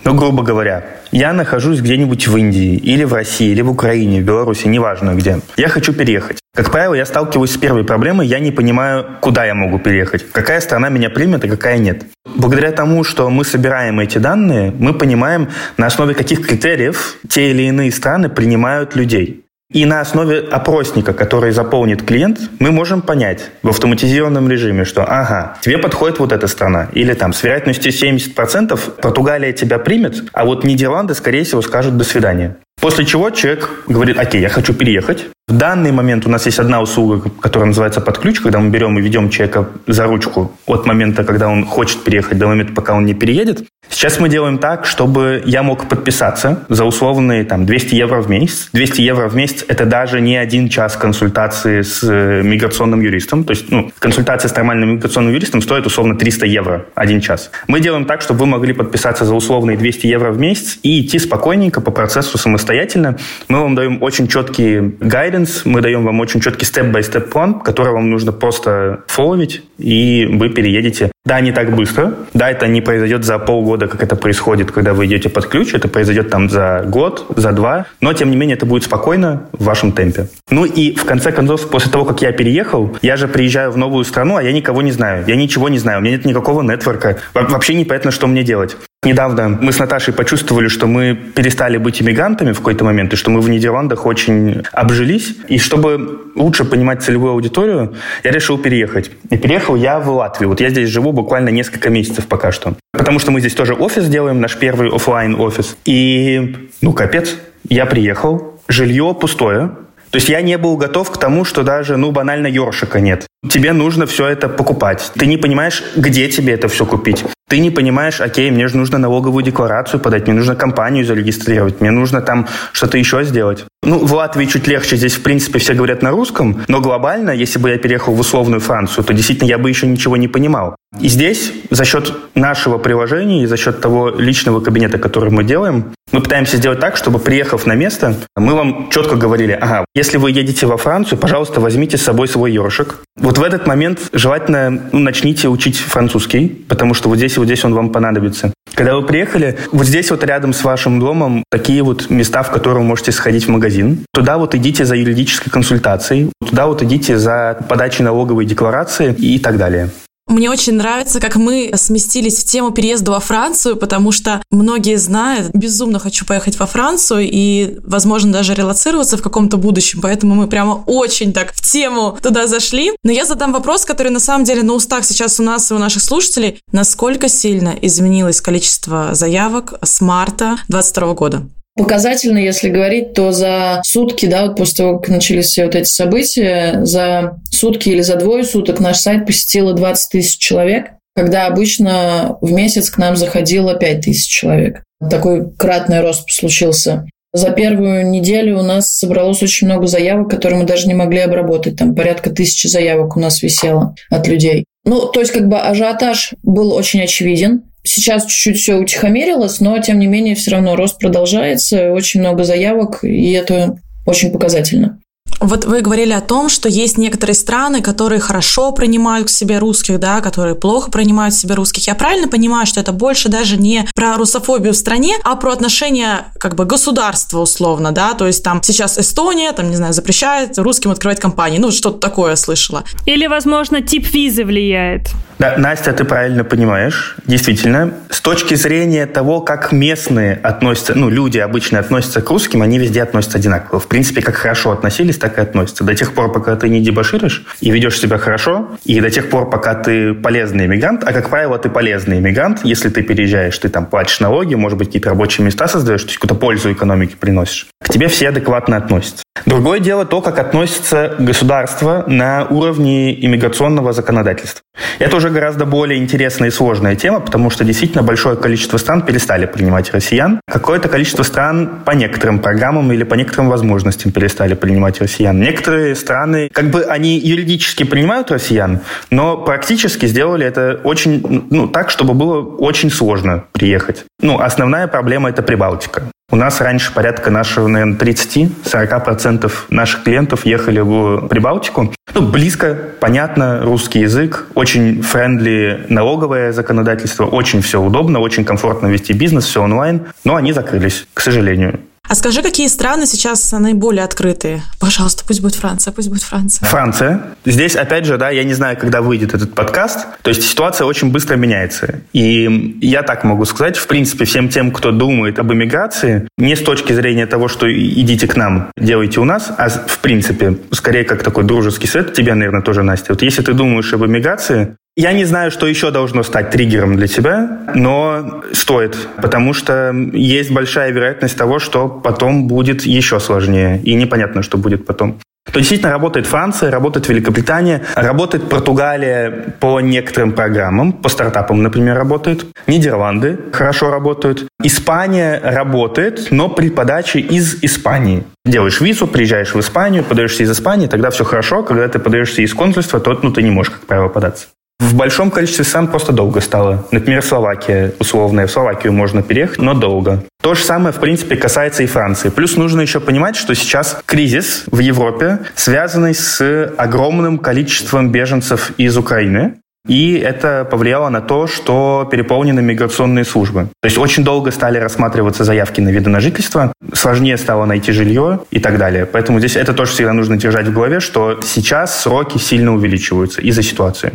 S2: Ну, грубо говоря, я нахожусь где-нибудь в Индии, или в России, или в Украине, в Беларуси, неважно где. Я хочу переехать. Как правило, я сталкиваюсь с первой проблемой, я не понимаю, куда я могу переехать, какая страна меня примет, а какая нет. Благодаря тому, что мы собираем эти данные, мы понимаем, на основе каких критериев те или иные страны принимают людей. И на основе опросника, который заполнит клиент, мы можем понять в автоматизированном режиме, что ага, тебе подходит вот эта страна. Или там с вероятностью 70% Португалия тебя примет, а вот Нидерланды, скорее всего, скажут «до свидания». После чего человек говорит, окей, я хочу переехать. В данный момент у нас есть одна услуга, которая называется под ключ, когда мы берем и ведем человека за ручку от момента, когда он хочет переехать, до момента, пока он не переедет. Сейчас мы делаем так, чтобы я мог подписаться за условные там, 200 евро в месяц. 200 евро в месяц – это даже не один час консультации с э, миграционным юристом. То есть ну, консультация с нормальным миграционным юристом стоит условно 300 евро один час. Мы делаем так, чтобы вы могли подписаться за условные 200 евро в месяц и идти спокойненько по процессу самостоятельно. Мы вам даем очень четкий гайденс, мы даем вам очень четкий степ-бай-степ план, который вам нужно просто фолловить, и вы переедете. Да, не так быстро. Да, это не произойдет за полгода, как это происходит, когда вы идете под ключ. Это произойдет там за год, за два. Но, тем не менее, это будет спокойно в вашем темпе. Ну и, в конце концов, после того, как я переехал, я же приезжаю в новую страну, а я никого не знаю. Я ничего не знаю. У меня нет никакого нетворка. Вообще непонятно, что мне делать. Недавно мы с Наташей почувствовали, что мы перестали быть иммигрантами в какой-то момент, и что мы в Нидерландах очень обжились. И чтобы лучше понимать целевую аудиторию, я решил переехать. И переехал я в Латвию. Вот я здесь живу буквально несколько месяцев пока что. Потому что мы здесь тоже офис делаем, наш первый офлайн офис. И, ну, капец, я приехал, жилье пустое, то есть я не был готов к тому, что даже, ну, банально ёршика нет. Тебе нужно все это покупать. Ты не понимаешь, где тебе это все купить. Ты не понимаешь, окей, мне же нужно налоговую декларацию подать, мне нужно компанию зарегистрировать, мне нужно там что-то еще сделать. Ну, в Латвии чуть легче, здесь, в принципе, все говорят на русском, но глобально, если бы я переехал в условную Францию, то действительно я бы еще ничего не понимал. И здесь за счет нашего приложения и за счет того личного кабинета, который мы делаем, мы пытаемся сделать так, чтобы, приехав на место, мы вам четко говорили, ага, если вы едете во Францию, пожалуйста, возьмите с собой свой ёршик. Вот в этот момент желательно ну, начните учить французский, потому что вот здесь и вот здесь он вам понадобится. Когда вы приехали, вот здесь вот рядом с вашим домом такие вот места, в которые вы можете сходить в магазин. Туда вот идите за юридической консультацией, туда вот идите за подачей налоговой декларации и так далее.
S5: Мне очень нравится, как мы сместились в тему переезда во Францию, потому что многие знают, безумно хочу поехать во Францию и, возможно, даже релацироваться в каком-то будущем, поэтому мы прямо очень так в тему туда зашли. Но я задам вопрос, который на самом деле на устах сейчас у нас и у наших слушателей. Насколько сильно изменилось количество заявок с марта 2022 года?
S3: Показательно, если говорить, то за сутки, да, вот после того, как начались все вот эти события, за сутки или за двое суток наш сайт посетило 20 тысяч человек, когда обычно в месяц к нам заходило 5 тысяч человек. Такой кратный рост случился. За первую неделю у нас собралось очень много заявок, которые мы даже не могли обработать. Там порядка тысячи заявок у нас висело от людей. Ну, то есть как бы ажиотаж был очень очевиден. Сейчас чуть-чуть все утихомирилось, но тем не менее все равно рост продолжается, очень много заявок, и это очень показательно.
S5: Вот вы говорили о том, что есть некоторые страны, которые хорошо принимают к себе русских, да, которые плохо принимают к себе русских. Я правильно понимаю, что это больше даже не про русофобию в стране, а про отношение как бы государства условно, да, то есть там сейчас Эстония, там, не знаю, запрещает русским открывать компании, ну, что-то такое я слышала.
S4: Или, возможно, тип визы влияет.
S2: Да, Настя, ты правильно понимаешь. Действительно, с точки зрения того, как местные относятся, ну, люди обычно относятся к русским, они везде относятся одинаково. В принципе, как хорошо относились, так и относятся. До тех пор, пока ты не дебоширишь и ведешь себя хорошо, и до тех пор, пока ты полезный иммигрант, а, как правило, ты полезный иммигрант, если ты переезжаешь, ты там платишь налоги, может быть, какие-то рабочие места создаешь, то есть какую-то пользу экономике приносишь. К тебе все адекватно относятся. Другое дело то, как относится государство на уровне иммиграционного законодательства. Это уже гораздо более интересная и сложная тема, потому что действительно большое количество стран перестали принимать россиян. Какое-то количество стран по некоторым программам или по некоторым возможностям перестали принимать россиян. Некоторые страны, как бы они юридически принимают россиян, но практически сделали это очень, ну, так, чтобы было очень сложно приехать. Ну, основная проблема – это Прибалтика. У нас раньше порядка нашего, наверное, 30-40% наших клиентов ехали в Прибалтику. Ну, близко, понятно, русский язык, очень френдли налоговое законодательство, очень все удобно, очень комфортно вести бизнес, все онлайн, но они закрылись, к сожалению.
S5: А скажи, какие страны сейчас наиболее открытые? Пожалуйста, пусть будет Франция, пусть будет Франция.
S2: Франция. Здесь, опять же, да, я не знаю, когда выйдет этот подкаст. То есть ситуация очень быстро меняется. И я так могу сказать, в принципе, всем тем, кто думает об эмиграции, не с точки зрения того, что идите к нам, делайте у нас, а в принципе, скорее как такой дружеский совет тебе, наверное, тоже, Настя. Вот если ты думаешь об эмиграции, я не знаю, что еще должно стать триггером для тебя, но стоит, потому что есть большая вероятность того, что потом будет еще сложнее, и непонятно, что будет потом. То действительно работает Франция, работает Великобритания, работает Португалия по некоторым программам, по стартапам, например, работает. Нидерланды хорошо работают. Испания работает, но при подаче из Испании. Делаешь визу, приезжаешь в Испанию, подаешься из Испании, тогда все хорошо. Когда ты подаешься из консульства, то ну, ты не можешь, как правило, податься. В большом количестве стран просто долго стало. Например, Словакия условная. В Словакию можно переехать, но долго. То же самое, в принципе, касается и Франции. Плюс нужно еще понимать, что сейчас кризис в Европе, связанный с огромным количеством беженцев из Украины. И это повлияло на то, что переполнены миграционные службы. То есть очень долго стали рассматриваться заявки на виды на жительство, сложнее стало найти жилье и так далее. Поэтому здесь это тоже всегда нужно держать в голове, что сейчас сроки сильно увеличиваются из-за ситуации.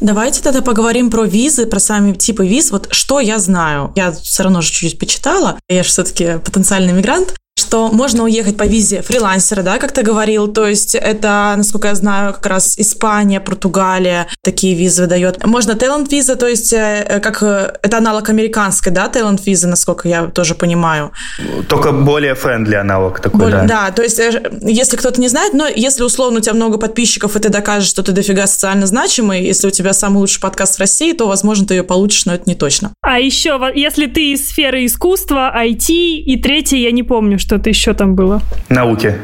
S5: Давайте тогда поговорим про визы, про сами типы виз. Вот что я знаю? Я все равно же чуть-чуть почитала. Я же все-таки потенциальный мигрант что можно уехать по визе фрилансера, да, как ты говорил, то есть это, насколько я знаю, как раз Испания, Португалия такие визы выдает. Можно talent виза, то есть э, как э, это аналог американской, да, talent визы, насколько я тоже понимаю.
S2: Только более friendly аналог такой, более,
S5: да. Да, то есть э, если кто-то не знает, но если условно у тебя много подписчиков, и ты докажешь, что ты дофига социально значимый, если у тебя самый лучший подкаст в России, то, возможно, ты ее получишь, но это не точно.
S4: А еще, если ты из сферы искусства, IT, и третье, я не помню, что-то еще там было.
S2: Науки.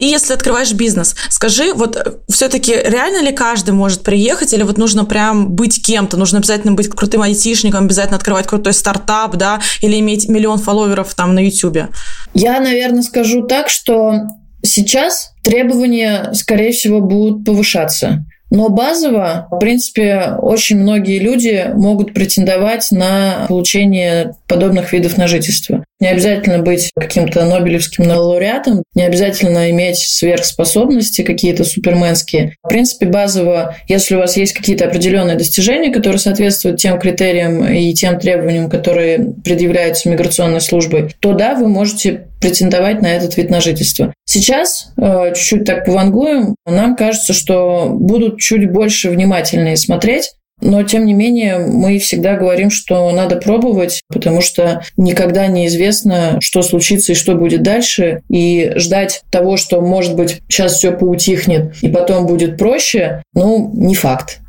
S5: И если открываешь бизнес, скажи, вот э, все-таки реально ли каждый может приехать, или вот нужно прям быть кем-то, нужно обязательно быть крутым айтишником, обязательно открывать крутой стартап, да, или иметь миллион фолловеров там на Ютубе?
S3: Я, наверное, скажу так, что сейчас требования, скорее всего, будут повышаться. Но базово, в принципе, очень многие люди могут претендовать на получение подобных видов на жительство. Не обязательно быть каким-то Нобелевским лауреатом, не обязательно иметь сверхспособности какие-то суперменские. В принципе, базово, если у вас есть какие-то определенные достижения, которые соответствуют тем критериям и тем требованиям, которые предъявляются миграционной службой, то да, вы можете претендовать на этот вид на жительство. Сейчас, э, чуть-чуть так повангуем, нам кажется, что будут чуть больше внимательнее смотреть Но, тем не менее, мы всегда говорим, что надо пробовать, потому что никогда неизвестно, что случится и что будет дальше. И ждать того, что, может быть, сейчас все поутихнет и потом будет проще, ну, не факт.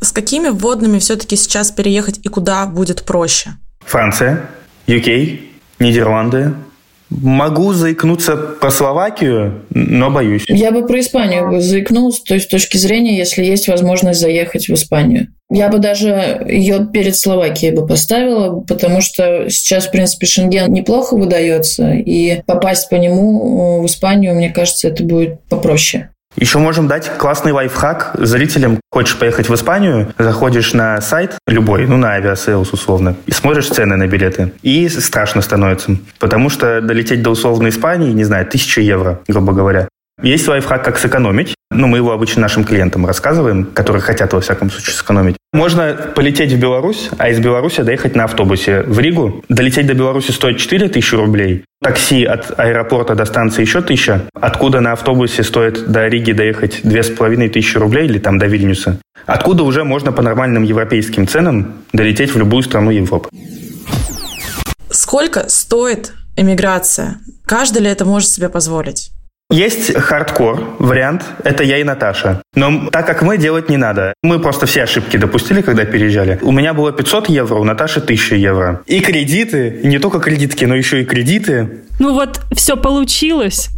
S5: С какими вводными все-таки сейчас переехать и куда будет проще?
S2: Франция, UK, Нидерланды, Могу заикнуться про Словакию, но боюсь.
S3: Я бы про Испанию заикнулся, то есть с точки зрения, если есть возможность заехать в Испанию. Я бы даже ее перед Словакией бы поставила, потому что сейчас, в принципе, Шенген неплохо выдается, и попасть по нему э, в Испанию, мне кажется, это будет попроще.
S2: Еще можем дать классный лайфхак зрителям. Хочешь поехать в Испанию, заходишь на сайт любой, ну, на Aviasales условно, и смотришь цены на билеты. И страшно становится. Потому что долететь до условной Испании, не знаю, тысяча евро, грубо говоря. Есть лайфхак, как сэкономить. Ну, мы его обычно нашим клиентам рассказываем, которые хотят, во всяком случае, сэкономить. Можно полететь в Беларусь, а из Беларуси доехать на автобусе в Ригу. Долететь до Беларуси стоит 4 тысячи рублей. Такси от аэропорта до станции еще тысяча. Откуда на автобусе стоит до Риги доехать две с половиной тысячи рублей или там до Вильнюса. Откуда уже можно по нормальным европейским ценам долететь в любую страну Европы.
S5: Сколько стоит эмиграция? Каждый ли это может себе позволить?
S2: Есть хардкор вариант, это я и Наташа. Но так как мы, делать не надо. Мы просто все ошибки допустили, когда переезжали. У меня было 500 евро, у Наташи 1000 евро. И кредиты, не только кредитки, но еще и кредиты.
S4: Ну вот, все получилось.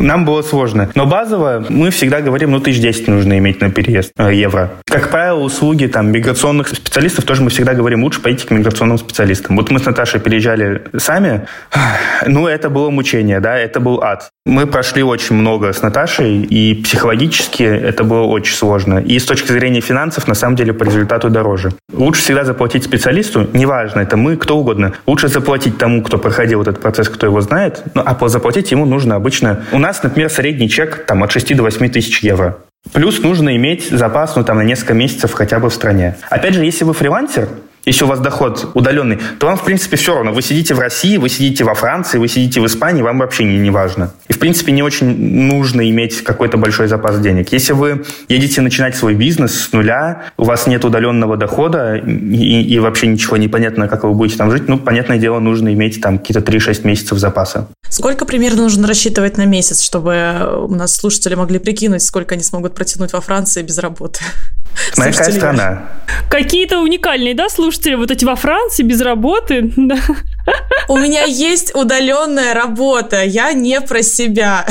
S2: Нам было сложно. Но базово мы всегда говорим, ну, тысяч десять нужно иметь на переезд э, евро. Как правило, услуги там миграционных специалистов тоже мы всегда говорим, лучше пойти к миграционным специалистам. Вот мы с Наташей переезжали сами, ну, это было мучение, да, это был ад. Мы прошли очень много с Наташей, и психологически это было очень сложно. И с точки зрения финансов, на самом деле, по результату дороже. Лучше всегда заплатить специалисту, неважно, это мы, кто угодно. Лучше заплатить тому, кто проходил этот процесс, кто его знает, ну, а заплатить ему нужно обычно... У нас, например, средний чек там от 6 до 8 тысяч евро. Плюс нужно иметь запас ну, там, на несколько месяцев хотя бы в стране. Опять же, если вы фрилансер, если у вас доход удаленный, то вам, в принципе, все равно. Вы сидите в России, вы сидите во Франции, вы сидите в Испании, вам вообще не, не важно. И, в принципе, не очень нужно иметь какой-то большой запас денег. Если вы едете начинать свой бизнес с нуля, у вас нет удаленного дохода и, и вообще ничего не понятно, как вы будете там жить, ну, понятное дело, нужно иметь там какие-то 3-6 месяцев запаса.
S5: Сколько примерно нужно рассчитывать на месяц, чтобы у нас слушатели могли прикинуть, сколько они смогут протянуть во Франции без работы?
S2: Моя какая страна?
S4: Какие-то уникальные, да, слушатели, вот эти во Франции без работы? Да.
S5: У меня есть удаленная работа, я не про себя.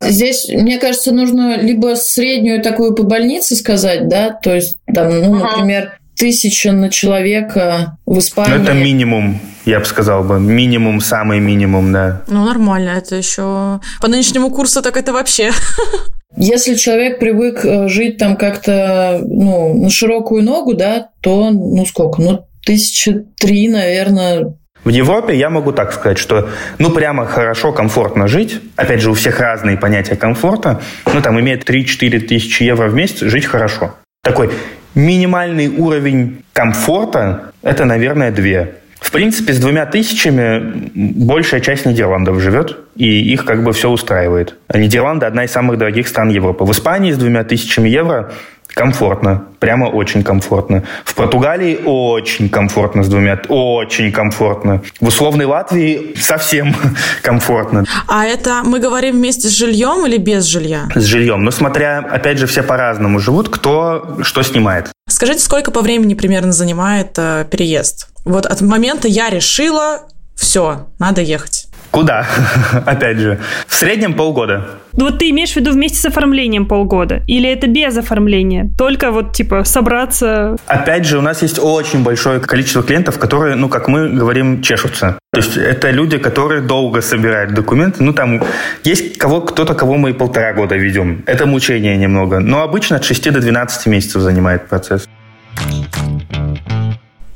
S3: Здесь, мне кажется, нужно либо среднюю такую по больнице сказать, да, то есть там, ну, например, тысяча на человека в Испании.
S2: Ну, это минимум, я бы сказал бы. Минимум, самый минимум, да.
S5: Ну, нормально, это еще... По нынешнему курсу так это вообще...
S3: Если человек привык э, жить там как-то, ну, на широкую ногу, да, то, ну, сколько? Ну, тысячи три, наверное,
S2: в Европе я могу так сказать, что ну прямо хорошо, комфортно жить. Опять же, у всех разные понятия комфорта. Ну там имеет 3-4 тысячи евро в месяц жить хорошо. Такой минимальный уровень комфорта – это, наверное, две. В принципе, с двумя тысячами большая часть Нидерландов живет, и их как бы все устраивает. А Нидерланды – одна из самых дорогих стран Европы. В Испании с двумя тысячами евро комфортно, прямо очень комфортно. В Португалии очень комфортно с двумя, очень комфортно. В условной Латвии совсем комфортно.
S5: А это мы говорим вместе с жильем или без жилья?
S2: С жильем. Но смотря, опять же, все по-разному живут, кто что снимает.
S5: Скажите, сколько по времени примерно занимает э, переезд? Вот от момента я решила, все, надо ехать.
S2: Куда? Опять же, в среднем полгода.
S4: Ну вот ты имеешь в виду вместе с оформлением полгода? Или это без оформления? Только вот, типа, собраться?
S2: Опять же, у нас есть очень большое количество клиентов, которые, ну, как мы говорим, чешутся. То есть это люди, которые долго собирают документы. Ну, там есть кого, кто-то, кого мы и полтора года ведем. Это мучение немного. Но обычно от 6 до 12 месяцев занимает процесс.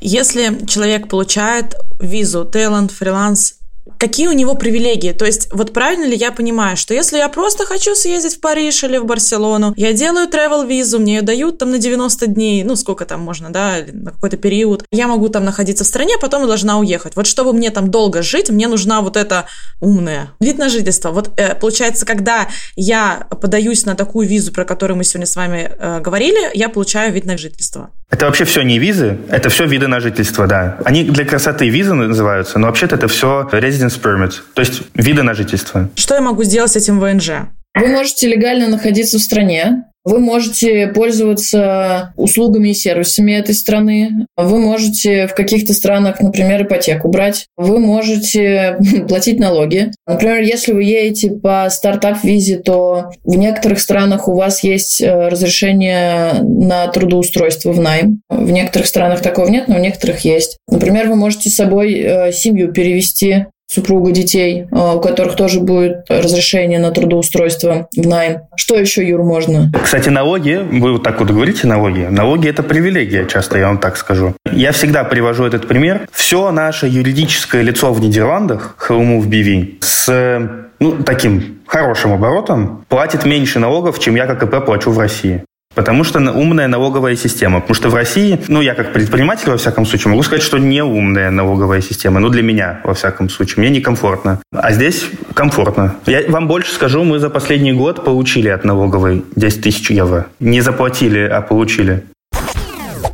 S5: Если человек получает визу, талант, фриланс, какие у него привилегии. То есть, вот правильно ли я понимаю, что если я просто хочу съездить в Париж или в Барселону, я делаю travel визу, мне ее дают там на 90 дней, ну, сколько там можно, да, на какой-то период, я могу там находиться в стране, потом должна уехать. Вот чтобы мне там долго жить, мне нужна вот эта умная вид на жительство. Вот э, получается, когда я подаюсь на такую визу, про которую мы сегодня с вами э, говорили, я получаю вид на жительство.
S2: Это вообще все не визы, это все виды на жительство, да. Они для красоты визы называются, но вообще-то это все residence permit, то есть виды на жительство.
S5: Что я могу сделать с этим ВНЖ?
S3: Вы можете легально находиться в стране, вы можете пользоваться услугами и сервисами этой страны. Вы можете в каких-то странах, например, ипотеку брать. Вы можете платить налоги. Например, если вы едете по стартап-визе, то в некоторых странах у вас есть э, разрешение на трудоустройство в найм. В некоторых странах такого нет, но в некоторых есть. Например, вы можете с собой э, семью перевести супруга, детей, а, у которых тоже будет разрешение на трудоустройство в найм. Что еще, Юр, можно?
S2: Кстати, налоги, вы вот так вот говорите налоги, налоги – это привилегия часто, я вам так скажу. Я всегда привожу этот пример. Все наше юридическое лицо в Нидерландах, Hellmove BV, с ну, таким хорошим оборотом платит меньше налогов, чем я как ИП плачу в России. Потому что умная налоговая система. Потому что в России, ну, я как предприниматель, во всяком случае, могу сказать, что не умная налоговая система. Ну, для меня, во всяком случае. Мне некомфортно. А здесь комфортно. Я вам больше скажу, мы за последний год получили от налоговой 10 тысяч евро. Не заплатили, а получили.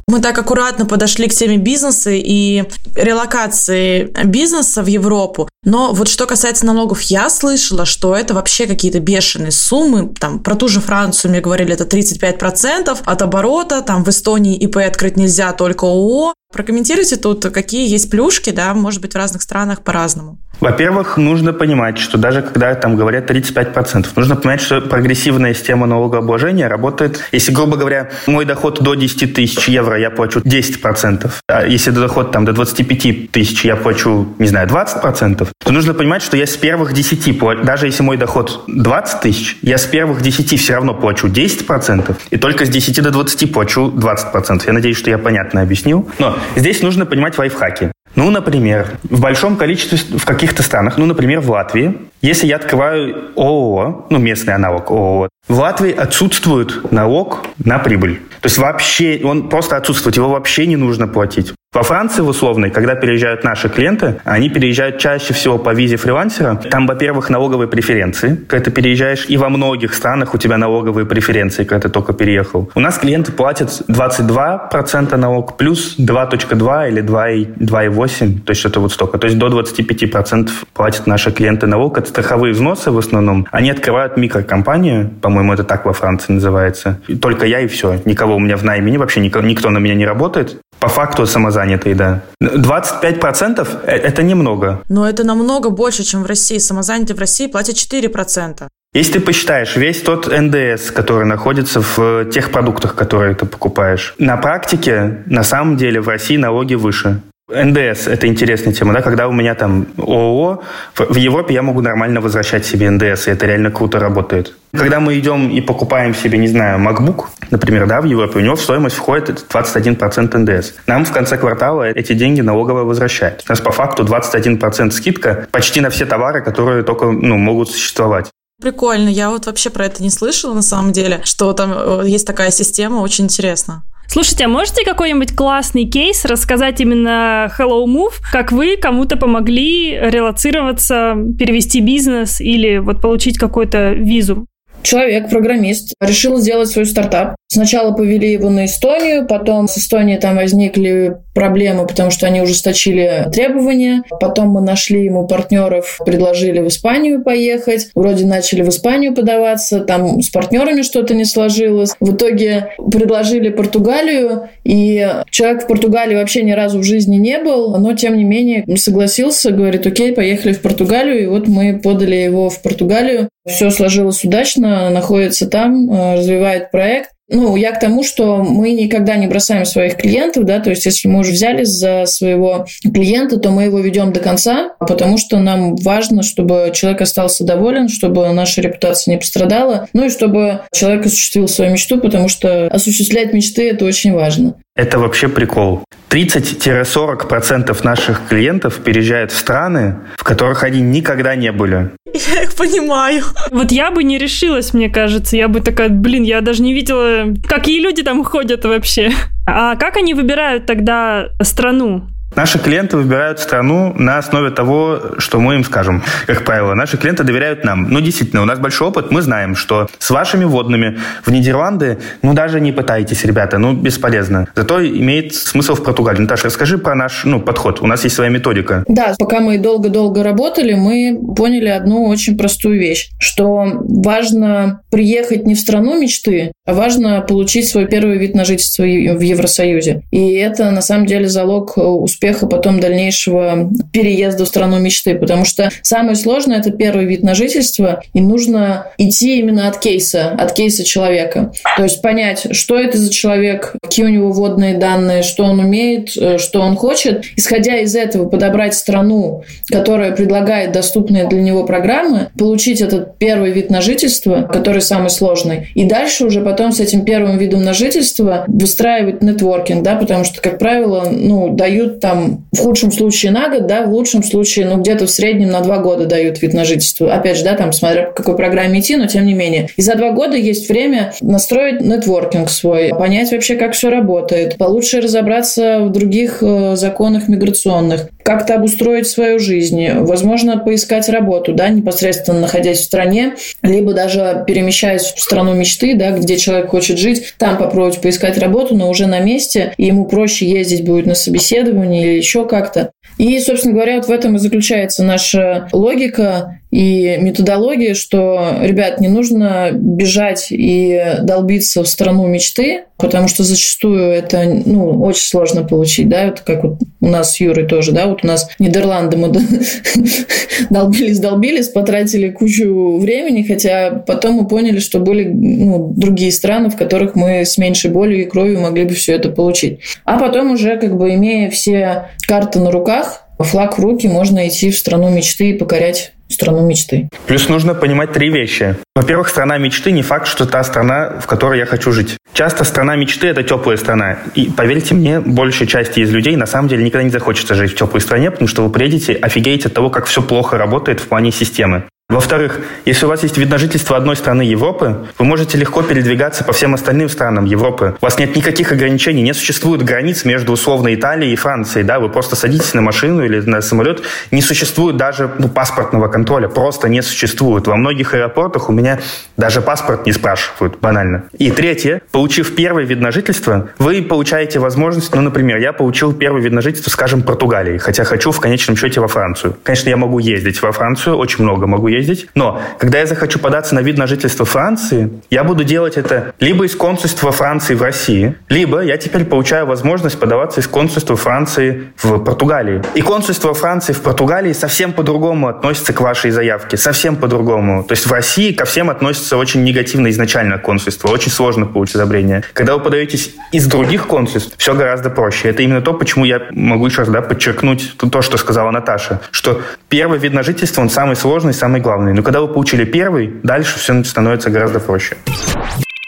S5: Мы так аккуратно подошли к теме бизнеса и релокации бизнеса в Европу. Но вот что касается налогов, я слышала, что это вообще какие-то бешеные суммы. Там про ту же Францию мне говорили, это 35% от оборота. Там в Эстонии ИП открыть нельзя, только ООО. Прокомментируйте тут, какие есть плюшки, да, может быть, в разных странах по-разному.
S2: Во-первых, нужно понимать, что даже когда там говорят 35%, нужно понимать, что прогрессивная система налогообложения работает, если, грубо говоря, мой доход до 10 тысяч евро, я плачу 10%, а если доход там до 25 тысяч, я плачу, не знаю, 20%, то нужно понимать, что я с первых 10, даже если мой доход 20 тысяч, я с первых 10 все равно плачу 10%, и только с 10 до 20 плачу 20%. Я надеюсь, что я понятно объяснил. Но здесь нужно понимать лайфхаки. Ну, например, в большом количестве, в каких-то странах, ну, например, в Латвии, если я открываю ООО, ну, местный аналог ООО, в Латвии отсутствует налог на прибыль. То есть вообще, он просто отсутствует, его вообще не нужно платить. Во Франции, в условной, когда переезжают наши клиенты, они переезжают чаще всего по визе фрилансера. Там, во-первых, налоговые преференции, когда ты переезжаешь, и во многих странах у тебя налоговые преференции, когда ты только переехал. У нас клиенты платят 22% налог плюс 2.2 или 2,8, то есть что-то вот столько. То есть до 25% платят наши клиенты налог. Это страховые взносы в основном. Они открывают микрокомпанию, по-моему, это так во Франции называется. И только я и все. Никого у меня в найме, вообще никто на меня не работает. По факту самозанятые, да. 25% – э, это немного.
S5: Но это намного больше, чем в России. Самозанятые в России платят 4%.
S2: Если ты посчитаешь весь тот НДС, который находится в э, тех продуктах, которые ты покупаешь, на практике, на самом деле, в России налоги выше. НДС – это интересная тема, да, когда у меня там ООО, в Европе я могу нормально возвращать себе НДС, и это реально круто работает. Когда мы идем и покупаем себе, не знаю, MacBook, например, да, в Европе, у него в стоимость входит 21% НДС. Нам в конце квартала эти деньги налоговая возвращает. У нас по факту 21% скидка почти на все товары, которые только ну, могут существовать.
S5: Прикольно, я вот вообще про это не слышала на самом деле, что там э, есть такая система, очень интересно.
S4: Слушайте, а можете какой-нибудь классный кейс рассказать именно Hello Move, как вы кому-то помогли релацироваться, перевести бизнес или вот получить какой-то визу?
S3: Человек, программист, решил сделать свой стартап. Сначала повели его на Эстонию, потом с Эстонии там возникли проблемы, потому что они ужесточили требования. Потом мы нашли ему партнеров, предложили в Испанию поехать. Вроде начали в Испанию подаваться, там с партнерами что-то не сложилось. В итоге предложили Португалию, и человек в Португалии вообще ни разу в жизни не был, но тем не менее согласился, говорит, окей, поехали в Португалию, и вот мы подали его в Португалию. Все сложилось удачно, находится там, э, развивает проект. Ну, я к тому, что мы никогда не бросаем своих клиентов, да, то есть если мы уже взяли за своего клиента, то мы его ведем до конца, потому что нам важно, чтобы человек остался доволен, чтобы наша репутация не пострадала, ну и чтобы человек осуществил свою мечту, потому что осуществлять мечты – это очень важно.
S2: Это вообще прикол. 30-40% наших клиентов переезжают в страны, в которых они никогда не были.
S5: Я их понимаю.
S4: Вот я бы не решилась, мне кажется. Я бы такая, блин, я даже не видела, какие люди там ходят вообще. А как они выбирают тогда страну?
S2: Наши клиенты выбирают страну на основе того, что мы им скажем. Как правило, наши клиенты доверяют нам. Ну, действительно, у нас большой опыт. Мы знаем, что с вашими водными в Нидерланды, ну, даже не пытайтесь, ребята, ну, бесполезно. Зато имеет смысл в Португалии. Наташа, расскажи про наш ну, подход. У нас есть своя методика.
S3: Да, пока мы долго-долго работали, мы поняли одну очень простую вещь, что важно приехать не в страну мечты, а важно получить свой первый вид на жительство в Евросоюзе. И это, на самом деле, залог успеха успеха потом дальнейшего переезда в страну мечты, потому что самое сложное – это первый вид на жительство, и нужно идти именно от кейса, от кейса человека. То есть понять, что это за человек, какие у него водные данные, что он умеет, э, что он хочет. Исходя из этого, подобрать страну, которая предлагает доступные для него программы, получить этот первый вид на жительство, который самый сложный, и дальше уже потом с этим первым видом на жительство выстраивать нетворкинг, да, потому что, как правило, ну, дают там там в худшем случае на год, да, в лучшем случае, ну, где-то в среднем на два года дают вид на жительство. Опять же, да, там, смотря по какой программе идти, но тем не менее. И за два года есть время настроить нетворкинг свой, понять вообще, как все работает, получше разобраться в других э, законах миграционных, как-то обустроить свою жизнь, возможно, поискать работу, да, непосредственно находясь в стране, либо даже перемещаясь в страну мечты, да, где человек хочет жить, там попробовать поискать работу, но уже на месте, и ему проще ездить будет на собеседование, или еще как-то. И, собственно говоря, вот в этом и заключается наша логика и методология, что, ребят, не нужно бежать и долбиться в страну мечты, потому что зачастую это ну, очень сложно получить, да, вот как вот у нас с Юрой тоже, да, вот у нас Нидерланды мы долбились, долбились, потратили кучу времени, хотя потом мы поняли, что были ну, другие страны, в которых мы с меньшей болью и кровью могли бы все это получить. А потом уже, как бы имея все карты на руках, флаг в руки, можно идти в страну мечты и покорять страну мечты.
S2: Плюс нужно понимать три вещи. Во-первых, страна мечты не факт, что та страна, в которой я хочу жить. Часто страна мечты – это теплая страна. И поверьте мне, большей части из людей на самом деле никогда не захочется жить в теплой стране, потому что вы приедете, офигеете от того, как все плохо работает в плане системы. Во-вторых, если у вас есть вид на жительство одной страны Европы, вы можете легко передвигаться по всем остальным странам Европы. У вас нет никаких ограничений, не существует границ между условно Италией и Францией. Да? Вы просто садитесь на машину или на самолет. Не существует даже ну, паспортного контроля. Просто не существует. Во многих аэропортах у меня даже паспорт не спрашивают, банально. И третье, получив первый вид на жительство, вы получаете возможность, ну, например, я получил первый вид на жительство, скажем, Португалии, хотя хочу в конечном счете во Францию. Конечно, я могу ездить во Францию, очень много могу ездить ездить. Но когда я захочу податься на вид на жительство Франции, я буду делать это либо из консульства Франции в России, либо я теперь получаю возможность подаваться из консульства Франции в Португалии. И консульство Франции в Португалии совсем по-другому относится к вашей заявке. Совсем по-другому. То есть в России ко всем относится очень негативно изначально консульство. Очень сложно получить одобрение. Когда вы подаетесь из других консульств, все гораздо проще. Это именно то, почему я могу еще раз да, подчеркнуть то, что сказала Наташа, что первый вид на жительство, он самый сложный, самый главный главный. Но когда вы получили первый, дальше все становится гораздо проще.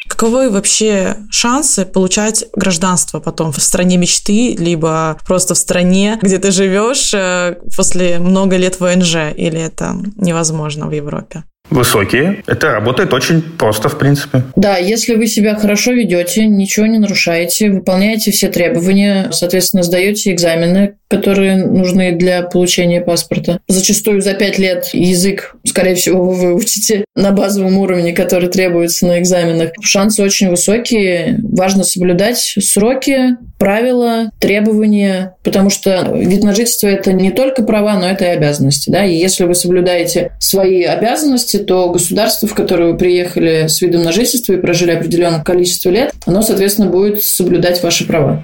S5: Каковы вообще шансы получать гражданство потом в стране мечты, либо просто в стране, где ты живешь э, после много лет ВНЖ, или это невозможно в Европе?
S2: Высокие. Это работает очень просто, в принципе.
S3: Да, если вы себя хорошо ведете, ничего не нарушаете, выполняете все требования, соответственно, сдаете экзамены, которые нужны для получения паспорта. Зачастую за пять лет язык, скорее всего, вы выучите на базовом уровне, который требуется на экзаменах. Шансы очень высокие. Важно соблюдать сроки, правила, требования, потому что вид на жительство – это не только права, но это и обязанности. Да? И если вы соблюдаете свои обязанности, то государство, в которое вы приехали с видом на жительство и прожили определенное количество лет, оно, соответственно, будет соблюдать ваши права.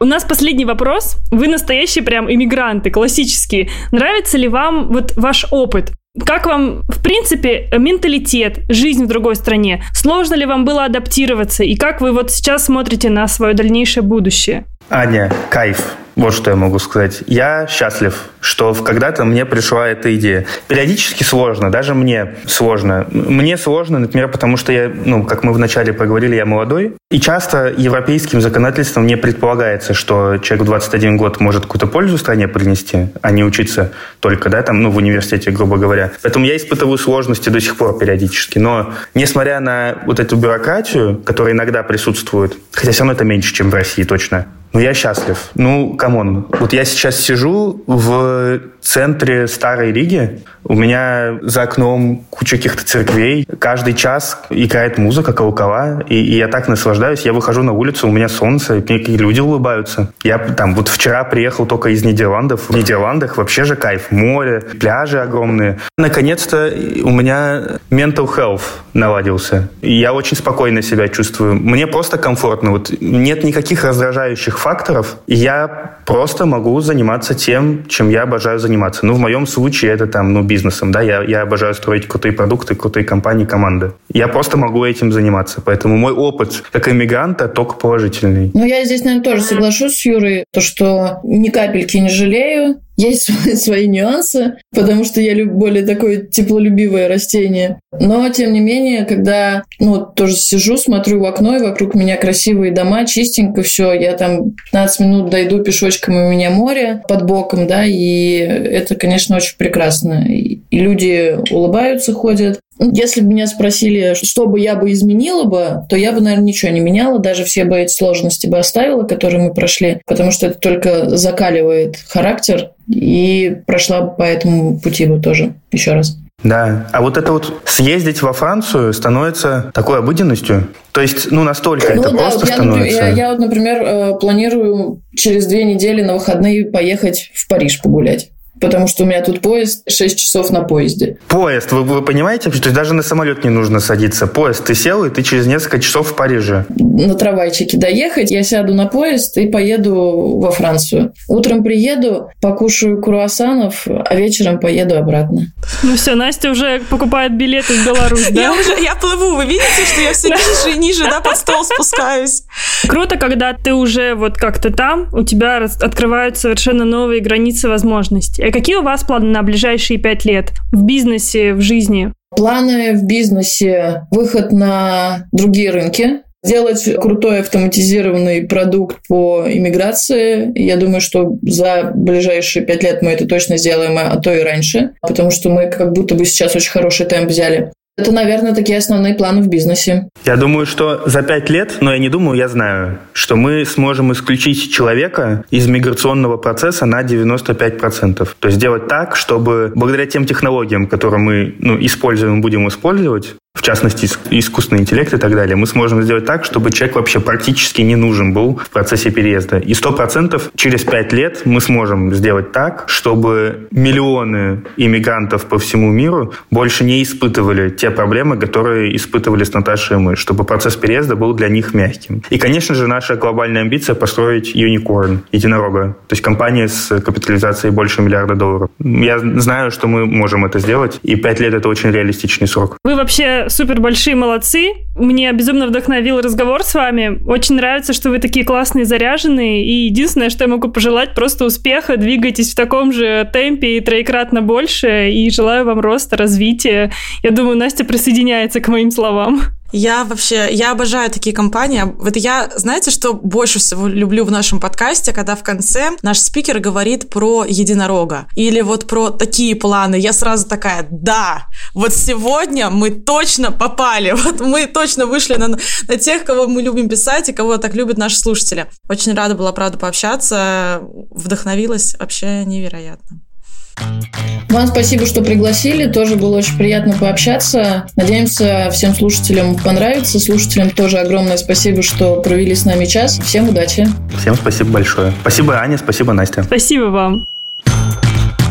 S4: У нас последний вопрос. Вы настоящие прям иммигранты, классические. Нравится ли вам вот ваш опыт? Как вам, в принципе, менталитет, жизнь в другой стране? Сложно ли вам было адаптироваться? И как вы вот сейчас смотрите на свое дальнейшее будущее?
S2: Аня, кайф. Вот что я могу сказать. Я счастлив, что когда-то мне пришла эта идея. Периодически сложно, даже мне сложно. Мне сложно, например, потому что я, ну, как мы вначале поговорили, я молодой, и часто европейским законодательством не предполагается, что человек в 21 год может какую-то пользу стране принести, а не учиться только, да, там, ну, в университете, грубо говоря. Поэтому я испытываю сложности до сих пор периодически. Но, несмотря на вот эту бюрократию, которая иногда присутствует, хотя все равно это меньше, чем в России, точно, ну, я счастлив. Ну, come on. Вот я сейчас сижу в центре Старой Риги. У меня за окном куча каких-то церквей. Каждый час играет музыка, колокола. И, и я так наслаждаюсь. Я выхожу на улицу, у меня солнце, мне люди улыбаются. Я там вот вчера приехал только из Нидерландов. В Нидерландах вообще же кайф. Море, пляжи огромные. Наконец-то у меня mental health наладился. И я очень спокойно себя чувствую. Мне просто комфортно. Вот нет никаких раздражающих факторов. И я просто могу заниматься тем, чем я обожаю заниматься. Ну, в моем случае это там, ну, бизнесом, да, я, я обожаю строить крутые продукты, крутые компании, команды. Я просто могу этим заниматься. Поэтому мой опыт как иммигранта только положительный.
S3: Ну, я здесь, наверное, тоже соглашусь с Юрой, то, что ни капельки не жалею, есть свои, нюансы, потому что я более такое теплолюбивое растение. Но, тем не менее, когда, ну, тоже сижу, смотрю в окно, и вокруг меня красивые дома, чистенько все, я там 15 минут дойду пешочком, и у меня море под боком, да, и это, конечно, очень прекрасно. И люди улыбаются, ходят. Если бы меня спросили, что бы я бы изменила бы, то я бы, наверное, ничего не меняла, даже все бы эти сложности бы оставила, которые мы прошли, потому что это только закаливает характер, и прошла по этому пути бы тоже еще раз.
S2: Да, а вот это вот съездить во Францию становится такой обыденностью. То есть, ну, настолько ну, это да, просто
S3: вот я,
S2: становится.
S3: Я, я вот, например, э, планирую через две недели на выходные поехать в Париж погулять потому что у меня тут поезд 6 часов на поезде.
S2: Поезд, вы, вы понимаете? То есть даже на самолет не нужно садиться. Поезд, ты сел, и ты через несколько часов в Париже.
S3: На трамвайчике доехать, я сяду на поезд и поеду во Францию. Утром приеду, покушаю круассанов, а вечером поеду обратно.
S4: Ну все, Настя уже покупает билеты в Беларусь, да?
S5: Я уже, я плыву, вы видите, что я все ниже и ниже, да, под стол спускаюсь.
S4: Круто, когда ты уже вот как-то там, у тебя открывают совершенно новые границы возможностей. А какие у вас планы на ближайшие пять лет в бизнесе, в жизни?
S3: Планы в бизнесе – выход на другие рынки, Сделать крутой автоматизированный продукт по иммиграции. Я думаю, что за ближайшие пять лет мы это точно сделаем, а то и раньше, потому что мы как будто бы сейчас очень хороший темп взяли. Это, наверное, такие основные планы в бизнесе.
S2: Я думаю, что за пять лет, но я не думаю, я знаю, что мы сможем исключить человека из миграционного процесса на 95%. То есть сделать так, чтобы благодаря тем технологиям, которые мы ну, используем, будем использовать, в частности, искусственный интеллект и так далее, мы сможем сделать так, чтобы человек вообще практически не нужен был в процессе переезда. И сто процентов через пять лет мы сможем сделать так, чтобы миллионы иммигрантов по всему миру больше не испытывали те проблемы, которые испытывали с Наташей и мы, чтобы процесс переезда был для них мягким. И, конечно же, наша глобальная амбиция построить unicorn, единорога, то есть компания с капитализацией больше миллиарда долларов. Я знаю, что мы можем это сделать, и пять лет — это очень реалистичный срок.
S4: Вы вообще супер большие молодцы. Мне безумно вдохновил разговор с вами. Очень нравится, что вы такие классные, заряженные. И единственное, что я могу пожелать, просто успеха. Двигайтесь в таком же темпе и троекратно больше. И желаю вам роста, развития. Я думаю, Настя присоединяется к моим словам.
S5: Я вообще, я обожаю такие компании. Вот я, знаете, что больше всего люблю в нашем подкасте, когда в конце наш спикер говорит про единорога. Или вот про такие планы. Я сразу такая, да, вот сегодня мы точно попали. Вот мы точно вышли на, на тех, кого мы любим писать и кого так любят наши слушатели. Очень рада была, правда, пообщаться. Вдохновилась вообще невероятно.
S3: Вам спасибо, что пригласили. Тоже было очень приятно пообщаться. Надеемся, всем слушателям понравится. Слушателям тоже огромное спасибо, что провели с нами час. Всем удачи.
S2: Всем спасибо большое. Спасибо, Аня, спасибо, Настя.
S4: Спасибо вам.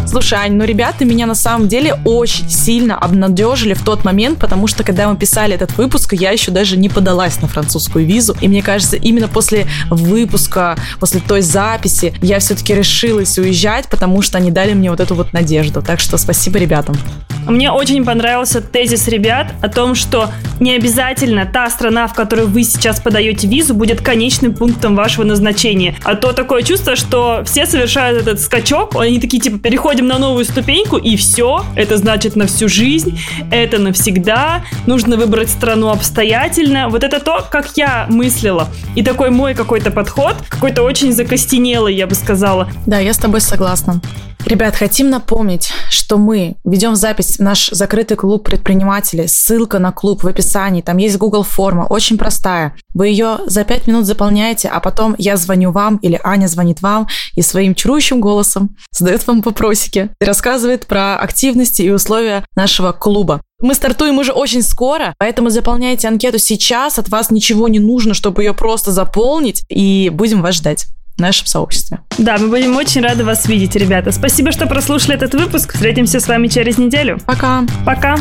S5: Слушай, Ань, ну ребята меня на самом деле очень сильно обнадежили в тот момент, потому что когда мы писали этот выпуск, я еще даже не подалась на французскую визу. И мне кажется, именно после выпуска, после той записи, я все-таки решилась уезжать, потому что они дали мне вот эту вот надежду. Так что спасибо ребятам.
S4: Мне очень понравился тезис ребят о том, что не обязательно та страна, в которую вы сейчас подаете визу, будет конечным пунктом вашего назначения. А то такое чувство, что все совершают этот скачок, они такие типа переходим на новую ступеньку и все, это значит на всю жизнь, это навсегда, нужно выбрать страну обстоятельно. Вот это то, как я мыслила. И такой мой какой-то подход, какой-то очень закостенелый, я бы сказала.
S5: Да, я с тобой согласна. Ребят, хотим напомнить, что мы ведем запись в наш закрытый клуб предпринимателей. Ссылка на клуб в описании. Там есть Google форма, очень простая. Вы ее за пять минут заполняете, а потом я звоню вам или Аня звонит вам и своим чарующим голосом задает вам вопросики и рассказывает про активности и условия нашего клуба. Мы стартуем уже очень скоро, поэтому заполняйте анкету сейчас. От вас ничего не нужно, чтобы ее просто заполнить, и будем вас ждать в нашем сообществе.
S4: Да, мы будем очень рады вас видеть, ребята. Спасибо, что прослушали этот выпуск. Встретимся с вами через неделю.
S5: Пока.
S4: Пока.